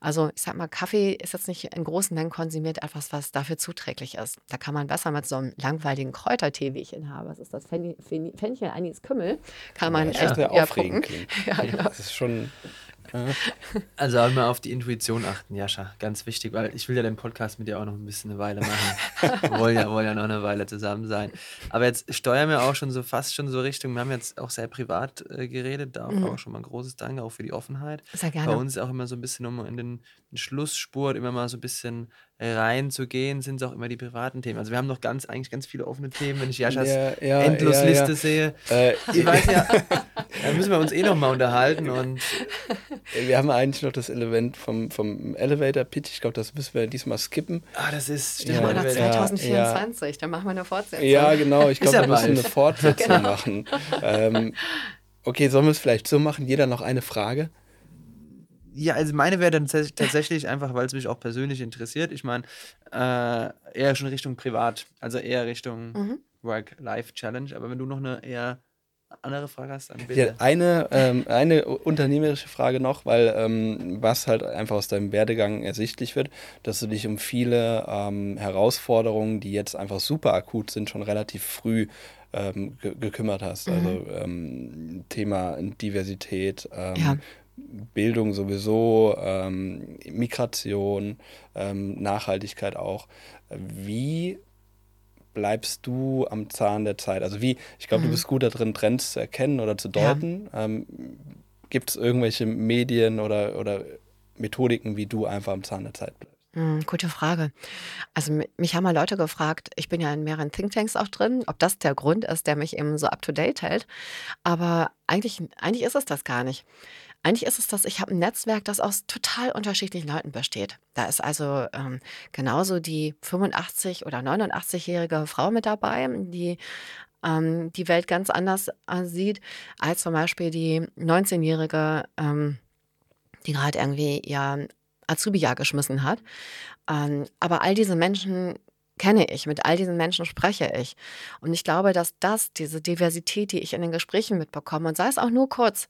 Also ich sag mal, Kaffee ist jetzt nicht in großen Mengen konsumiert etwas, was dafür zuträglich ist. Da kann man besser mit so einem langweiligen Kräutertee, wie ich ihn habe, was ist das? Fenchel, Anis, Kümmel, kann man ja, echt eher gucken. Ja, genau. Das ist schon also auch mal auf die Intuition achten, Jascha. Ganz wichtig, weil ich will ja den Podcast mit dir auch noch ein bisschen eine Weile machen. wir wollen ja, wollen ja noch eine Weile zusammen sein. Aber jetzt steuern wir auch schon so fast schon so Richtung, wir haben jetzt auch sehr privat äh, geredet, da mhm. auch schon mal ein großes Danke auch für die Offenheit. Sehr gerne. Bei uns ist auch immer so ein bisschen, um in den, den Schlussspurt immer mal so ein bisschen reinzugehen, sind es auch immer die privaten Themen. Also wir haben noch ganz, eigentlich ganz viele offene Themen, wenn ich Jaschas ja, ja, Endlosliste ja, sehe. Äh, ich weiß ja, da müssen wir uns eh noch mal unterhalten und wir haben eigentlich noch das Element vom, vom Elevator Pitch. Ich glaube, das müssen wir diesmal skippen. Ah, das ist stimmt. Ja, 2024, dann machen wir eine Fortsetzung. Ja, genau. Ich glaube, ja wir müssen eine Fortsetzung genau. machen. Ähm, okay, sollen wir es vielleicht so machen? Jeder noch eine Frage? Ja, also meine wäre dann tatsächlich einfach, weil es mich auch persönlich interessiert. Ich meine, äh, eher schon Richtung privat, also eher Richtung mhm. Work-Life-Challenge. Aber wenn du noch eine eher andere Frage hast, dann bitte. Ja, eine, ähm, eine unternehmerische Frage noch, weil ähm, was halt einfach aus deinem Werdegang ersichtlich wird, dass du dich um viele ähm, Herausforderungen, die jetzt einfach super akut sind, schon relativ früh ähm, ge gekümmert hast. Mhm. Also ähm, Thema Diversität, ähm, ja. Bildung sowieso, ähm, Migration, ähm, Nachhaltigkeit auch. Wie bleibst du am Zahn der Zeit? Also wie, ich glaube, mhm. du bist gut darin, Trends zu erkennen oder zu deuten. Ja. Ähm, Gibt es irgendwelche Medien oder, oder Methodiken, wie du einfach am Zahn der Zeit bleibst? Hm, gute Frage. Also mich haben mal Leute gefragt, ich bin ja in mehreren Thinktanks auch drin, ob das der Grund ist, der mich eben so up-to-date hält. Aber eigentlich, eigentlich ist es das gar nicht. Eigentlich ist es das, ich habe ein Netzwerk, das aus total unterschiedlichen Leuten besteht. Da ist also ähm, genauso die 85- oder 89-jährige Frau mit dabei, die ähm, die Welt ganz anders äh, sieht, als zum Beispiel die 19-jährige, ähm, die gerade irgendwie ihr Azubi-Jahr geschmissen hat. Ähm, aber all diese Menschen kenne ich, mit all diesen Menschen spreche ich. Und ich glaube, dass das, diese Diversität, die ich in den Gesprächen mitbekomme, und sei es auch nur kurz,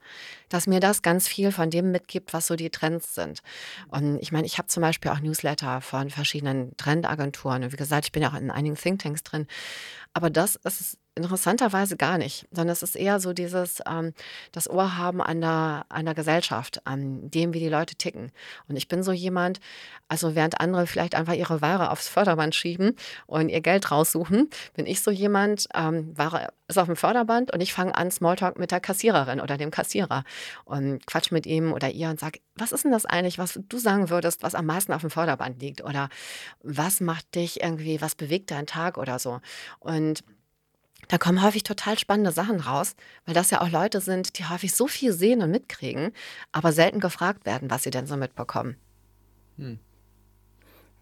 dass mir das ganz viel von dem mitgibt, was so die Trends sind. Und ich meine, ich habe zum Beispiel auch Newsletter von verschiedenen Trendagenturen. Und wie gesagt, ich bin ja auch in einigen Thinktanks drin. Aber das ist interessanterweise gar nicht, sondern es ist eher so dieses, ähm, das Ohr haben an der, an der Gesellschaft, an dem, wie die Leute ticken. Und ich bin so jemand, also während andere vielleicht einfach ihre Ware aufs Förderband schieben und ihr Geld raussuchen, bin ich so jemand, ähm, Ware ist auf dem Förderband und ich fange an, Smalltalk mit der Kassiererin oder dem Kassierer und quatsch mit ihm oder ihr und sage, was ist denn das eigentlich, was du sagen würdest, was am meisten auf dem Förderband liegt? Oder was macht dich irgendwie, was bewegt deinen Tag oder so? Und da kommen häufig total spannende Sachen raus, weil das ja auch Leute sind, die häufig so viel sehen und mitkriegen, aber selten gefragt werden, was sie denn so mitbekommen. Hm.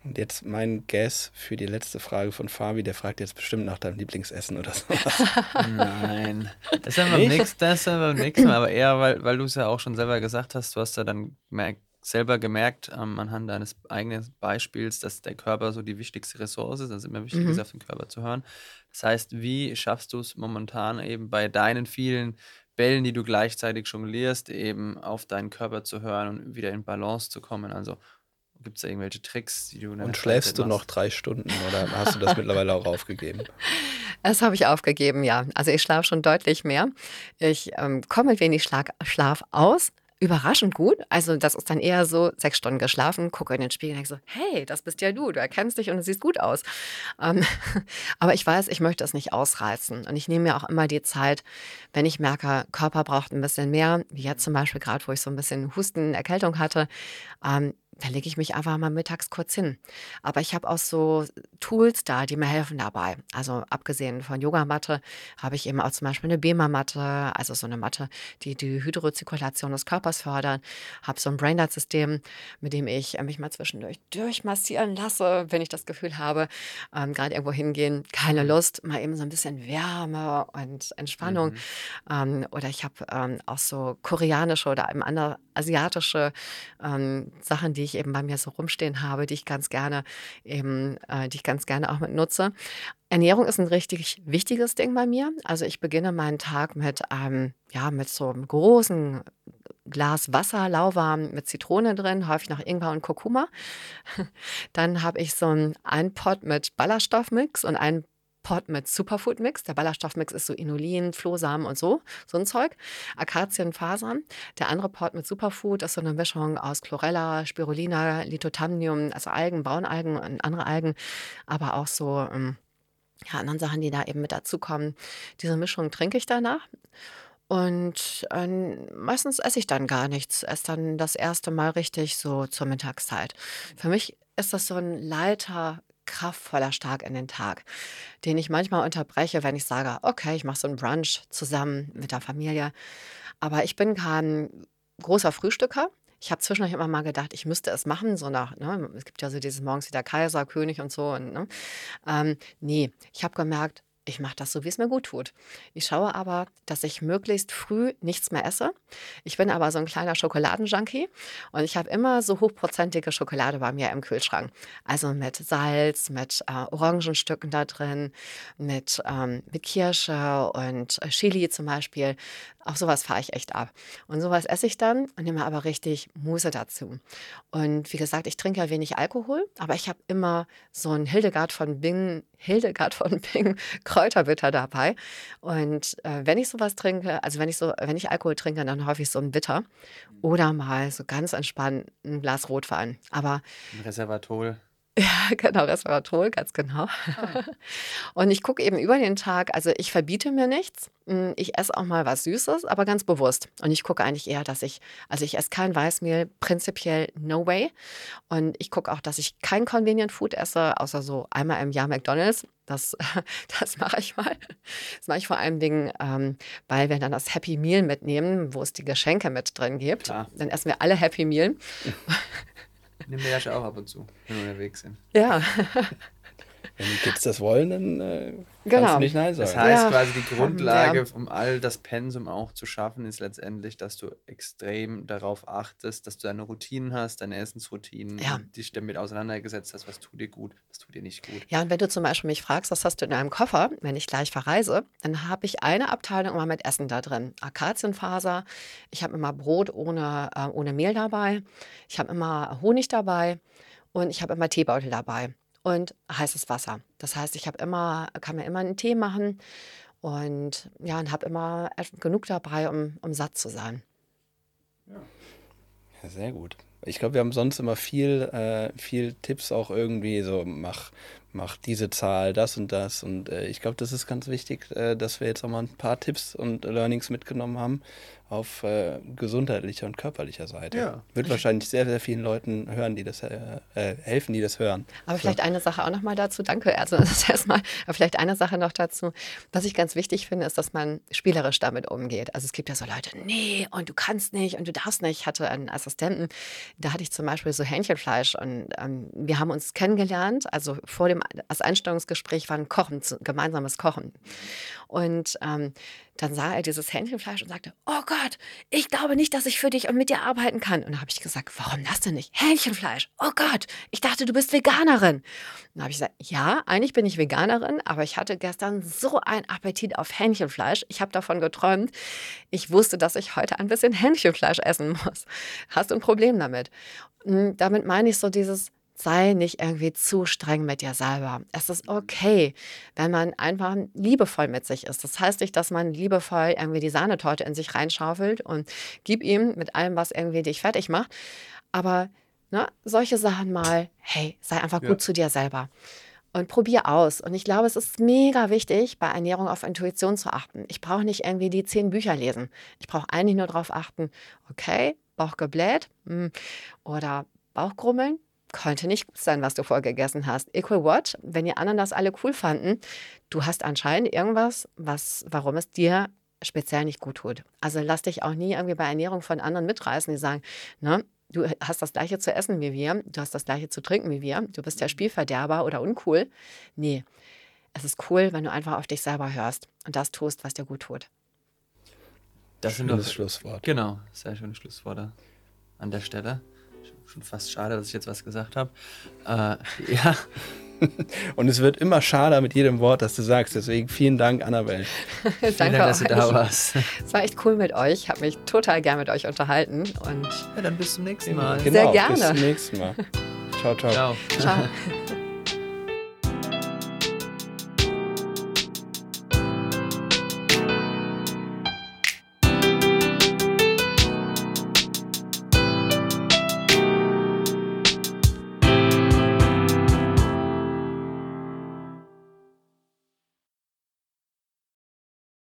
Und jetzt mein Guess für die letzte Frage von Fabi, der fragt jetzt bestimmt nach deinem Lieblingsessen oder sowas. Nein, das ist einfach nichts, das ist einfach nichts, aber eher, weil, weil du es ja auch schon selber gesagt hast, du hast ja dann gemerkt, selber gemerkt, ähm, anhand deines eigenen Beispiels, dass der Körper so die wichtigste Ressource ist, also immer wichtig mhm. ist, auf den Körper zu hören. Das heißt, wie schaffst du es momentan eben bei deinen vielen Bällen, die du gleichzeitig jonglierst, eben auf deinen Körper zu hören und wieder in Balance zu kommen? Also gibt es da irgendwelche Tricks, die du Und schläfst du noch drei Stunden oder hast du das mittlerweile auch aufgegeben? Das habe ich aufgegeben, ja. Also ich schlafe schon deutlich mehr. Ich ähm, komme mit wenig Schlag Schlaf aus, überraschend gut. Also das ist dann eher so sechs Stunden geschlafen, gucke in den Spiegel und denke so, hey, das bist ja du, du erkennst dich und du siehst gut aus. Ähm, aber ich weiß, ich möchte es nicht ausreizen. Und ich nehme mir auch immer die Zeit, wenn ich merke, Körper braucht ein bisschen mehr, wie jetzt zum Beispiel gerade, wo ich so ein bisschen Husten, Erkältung hatte, ähm, da lege ich mich einfach mal mittags kurz hin. Aber ich habe auch so Tools da, die mir helfen dabei. Also abgesehen von Yogamatte habe ich eben auch zum Beispiel eine Bema-Matte, also so eine Matte, die die Hydrozirkulation des Körpers fördert. Habe so ein Brainlight-System, mit dem ich mich mal zwischendurch durchmassieren lasse, wenn ich das Gefühl habe, ähm, gerade irgendwo hingehen, keine. Lust, mal eben so ein bisschen Wärme und Entspannung. Mhm. Ähm, oder ich habe ähm, auch so koreanische oder eben andere asiatische ähm, Sachen, die ich eben bei mir so rumstehen habe, die ich ganz gerne eben, äh, die ich ganz gerne auch mit nutze. Ernährung ist ein richtig wichtiges Ding bei mir. Also ich beginne meinen Tag mit einem, ja, mit so einem großen Glas Wasser, lauwarm mit Zitrone drin, häufig noch Ingwer und Kurkuma. Dann habe ich so einen Pot mit Ballaststoffmix und einen Pot mit Superfood-Mix. Der Ballaststoffmix ist so Inulin, Flohsamen und so, so ein Zeug. Akazienfasern. Der andere Pot mit Superfood ist so eine Mischung aus Chlorella, Spirulina, Lithothamnium, also Algen, Braunalgen und andere Algen, aber auch so ähm, ja, anderen Sachen, die da eben mit dazukommen. Diese Mischung trinke ich danach. Und äh, meistens esse ich dann gar nichts. Esse dann das erste Mal richtig so zur Mittagszeit. Für mich ist das so ein Leiter kraftvoller Start in den Tag, den ich manchmal unterbreche, wenn ich sage, okay, ich mache so einen Brunch zusammen mit der Familie. Aber ich bin kein großer Frühstücker. Ich habe zwischendurch immer mal gedacht, ich müsste es machen, so nach, ne? es gibt ja so dieses morgens wieder Kaiser, König und so. Und, ne? ähm, nee, ich habe gemerkt, ich mache das so, wie es mir gut tut. Ich schaue aber, dass ich möglichst früh nichts mehr esse. Ich bin aber so ein kleiner Schokoladenjunkie und ich habe immer so hochprozentige Schokolade bei mir im Kühlschrank. Also mit Salz, mit äh, Orangenstücken da drin, mit, ähm, mit Kirsche und äh, Chili zum Beispiel. Auf sowas fahre ich echt ab. Und sowas esse ich dann und nehme aber richtig Muße dazu. Und wie gesagt, ich trinke ja wenig Alkohol, aber ich habe immer so ein Hildegard von Bingen, Hildegard von Bingen Kräuterbitter dabei. Und äh, wenn ich sowas trinke, also wenn ich so, wenn ich Alkohol trinke, dann häufig so ein Bitter oder mal so ganz entspannt ein Glas Rotwein. Aber ein Reservatol. Ja, genau, Resveratrol, ganz genau. Ah. Und ich gucke eben über den Tag, also ich verbiete mir nichts. Hm, ich esse auch mal was Süßes, aber ganz bewusst. Und ich gucke eigentlich eher, dass ich, also ich esse kein Weißmehl, prinzipiell no way. Und ich gucke auch, dass ich kein Convenient Food esse, außer so einmal im Jahr McDonalds. Das, das mache ich mal. Das mache ich vor allem Dingen, ähm, weil wir dann das Happy Meal mitnehmen, wo es die Geschenke mit drin gibt. Klar. Dann essen wir alle Happy Meal. Nehmen wir ja schon auch ab und zu, wenn wir unterwegs sind. Ja. Wenn die Kids das wollen, dann äh, genau. kannst du nicht Nein sagen. Das heißt ja. quasi, die Grundlage, um all das Pensum auch zu schaffen, ist letztendlich, dass du extrem darauf achtest, dass du deine Routinen hast, deine Essensroutinen, ja. dich damit auseinandergesetzt hast, was tut dir gut, was tut dir nicht gut. Ja, und wenn du zum Beispiel mich fragst, was hast du in einem Koffer, wenn ich gleich verreise, dann habe ich eine Abteilung immer mit Essen da drin. Akazienfaser, ich habe immer Brot ohne, äh, ohne Mehl dabei, ich habe immer Honig dabei und ich habe immer Teebeutel dabei und heißes Wasser. Das heißt, ich habe immer, kann mir immer einen Tee machen und ja, und habe immer genug dabei, um, um satt zu sein. Ja. ja sehr gut. Ich glaube, wir haben sonst immer viel, äh, viel Tipps auch irgendwie so, mach, mach diese Zahl, das und das. Und äh, ich glaube, das ist ganz wichtig, äh, dass wir jetzt auch mal ein paar Tipps und Learnings mitgenommen haben, auf äh, gesundheitlicher und körperlicher Seite. Ja. Wird wahrscheinlich sehr, sehr vielen Leuten hören, die das äh, äh helfen, die das hören. Aber so. vielleicht eine Sache auch nochmal dazu. Danke, also das ist erstmal. Aber vielleicht eine Sache noch dazu. Was ich ganz wichtig finde, ist, dass man spielerisch damit umgeht. Also es gibt ja so Leute, nee, und du kannst nicht und du darfst nicht. Ich hatte einen Assistenten, da hatte ich zum Beispiel so Hähnchenfleisch und ähm, wir haben uns kennengelernt. Also vor dem das Einstellungsgespräch war ein Kochen, gemeinsames Kochen. Und ähm, dann sah er dieses Hähnchenfleisch und sagte, oh Gott, ich glaube nicht, dass ich für dich und mit dir arbeiten kann. Und da habe ich gesagt, warum das denn nicht? Hähnchenfleisch. Oh Gott, ich dachte, du bist Veganerin. Und dann habe ich gesagt, ja, eigentlich bin ich Veganerin, aber ich hatte gestern so einen Appetit auf Hähnchenfleisch. Ich habe davon geträumt. Ich wusste, dass ich heute ein bisschen Hähnchenfleisch essen muss. Hast du ein Problem damit? Und damit meine ich so dieses, sei nicht irgendwie zu streng mit dir selber. Es ist okay, wenn man einfach liebevoll mit sich ist. Das heißt nicht, dass man liebevoll irgendwie die Sahnetorte in sich reinschaufelt und gib ihm mit allem, was irgendwie dich fertig macht. Aber ne, solche Sachen mal, hey, sei einfach gut ja. zu dir selber. Und probier aus. Und ich glaube, es ist mega wichtig, bei Ernährung auf Intuition zu achten. Ich brauche nicht irgendwie die zehn Bücher lesen. Ich brauche eigentlich nur darauf achten, okay, Bauch gebläht hm, oder Bauchgrummeln, könnte nicht gut sein, was du vorgegessen hast. Equal what? Wenn die anderen das alle cool fanden, du hast anscheinend irgendwas, was, warum es dir speziell nicht gut tut. Also lass dich auch nie irgendwie bei Ernährung von anderen mitreißen, die sagen, ne, du hast das gleiche zu essen wie wir, du hast das gleiche zu trinken wie wir, du bist der Spielverderber oder uncool. Nee, es ist cool, wenn du einfach auf dich selber hörst und das tust, was dir gut tut. Das sind das Schlusswort. Genau, sehr schöne Schlussworte an der Stelle schon fast schade, dass ich jetzt was gesagt habe. Äh, ja. Und es wird immer schade mit jedem Wort, das du sagst. Deswegen vielen Dank, Annabelle. Danke, Dank, dass du da warst. Es war echt cool mit euch. Ich habe mich total gern mit euch unterhalten. Und ja, dann bis zum nächsten Mal. Genau, Sehr gerne. Bis zum nächsten Mal. Ciao, ciao. Ciao. ciao.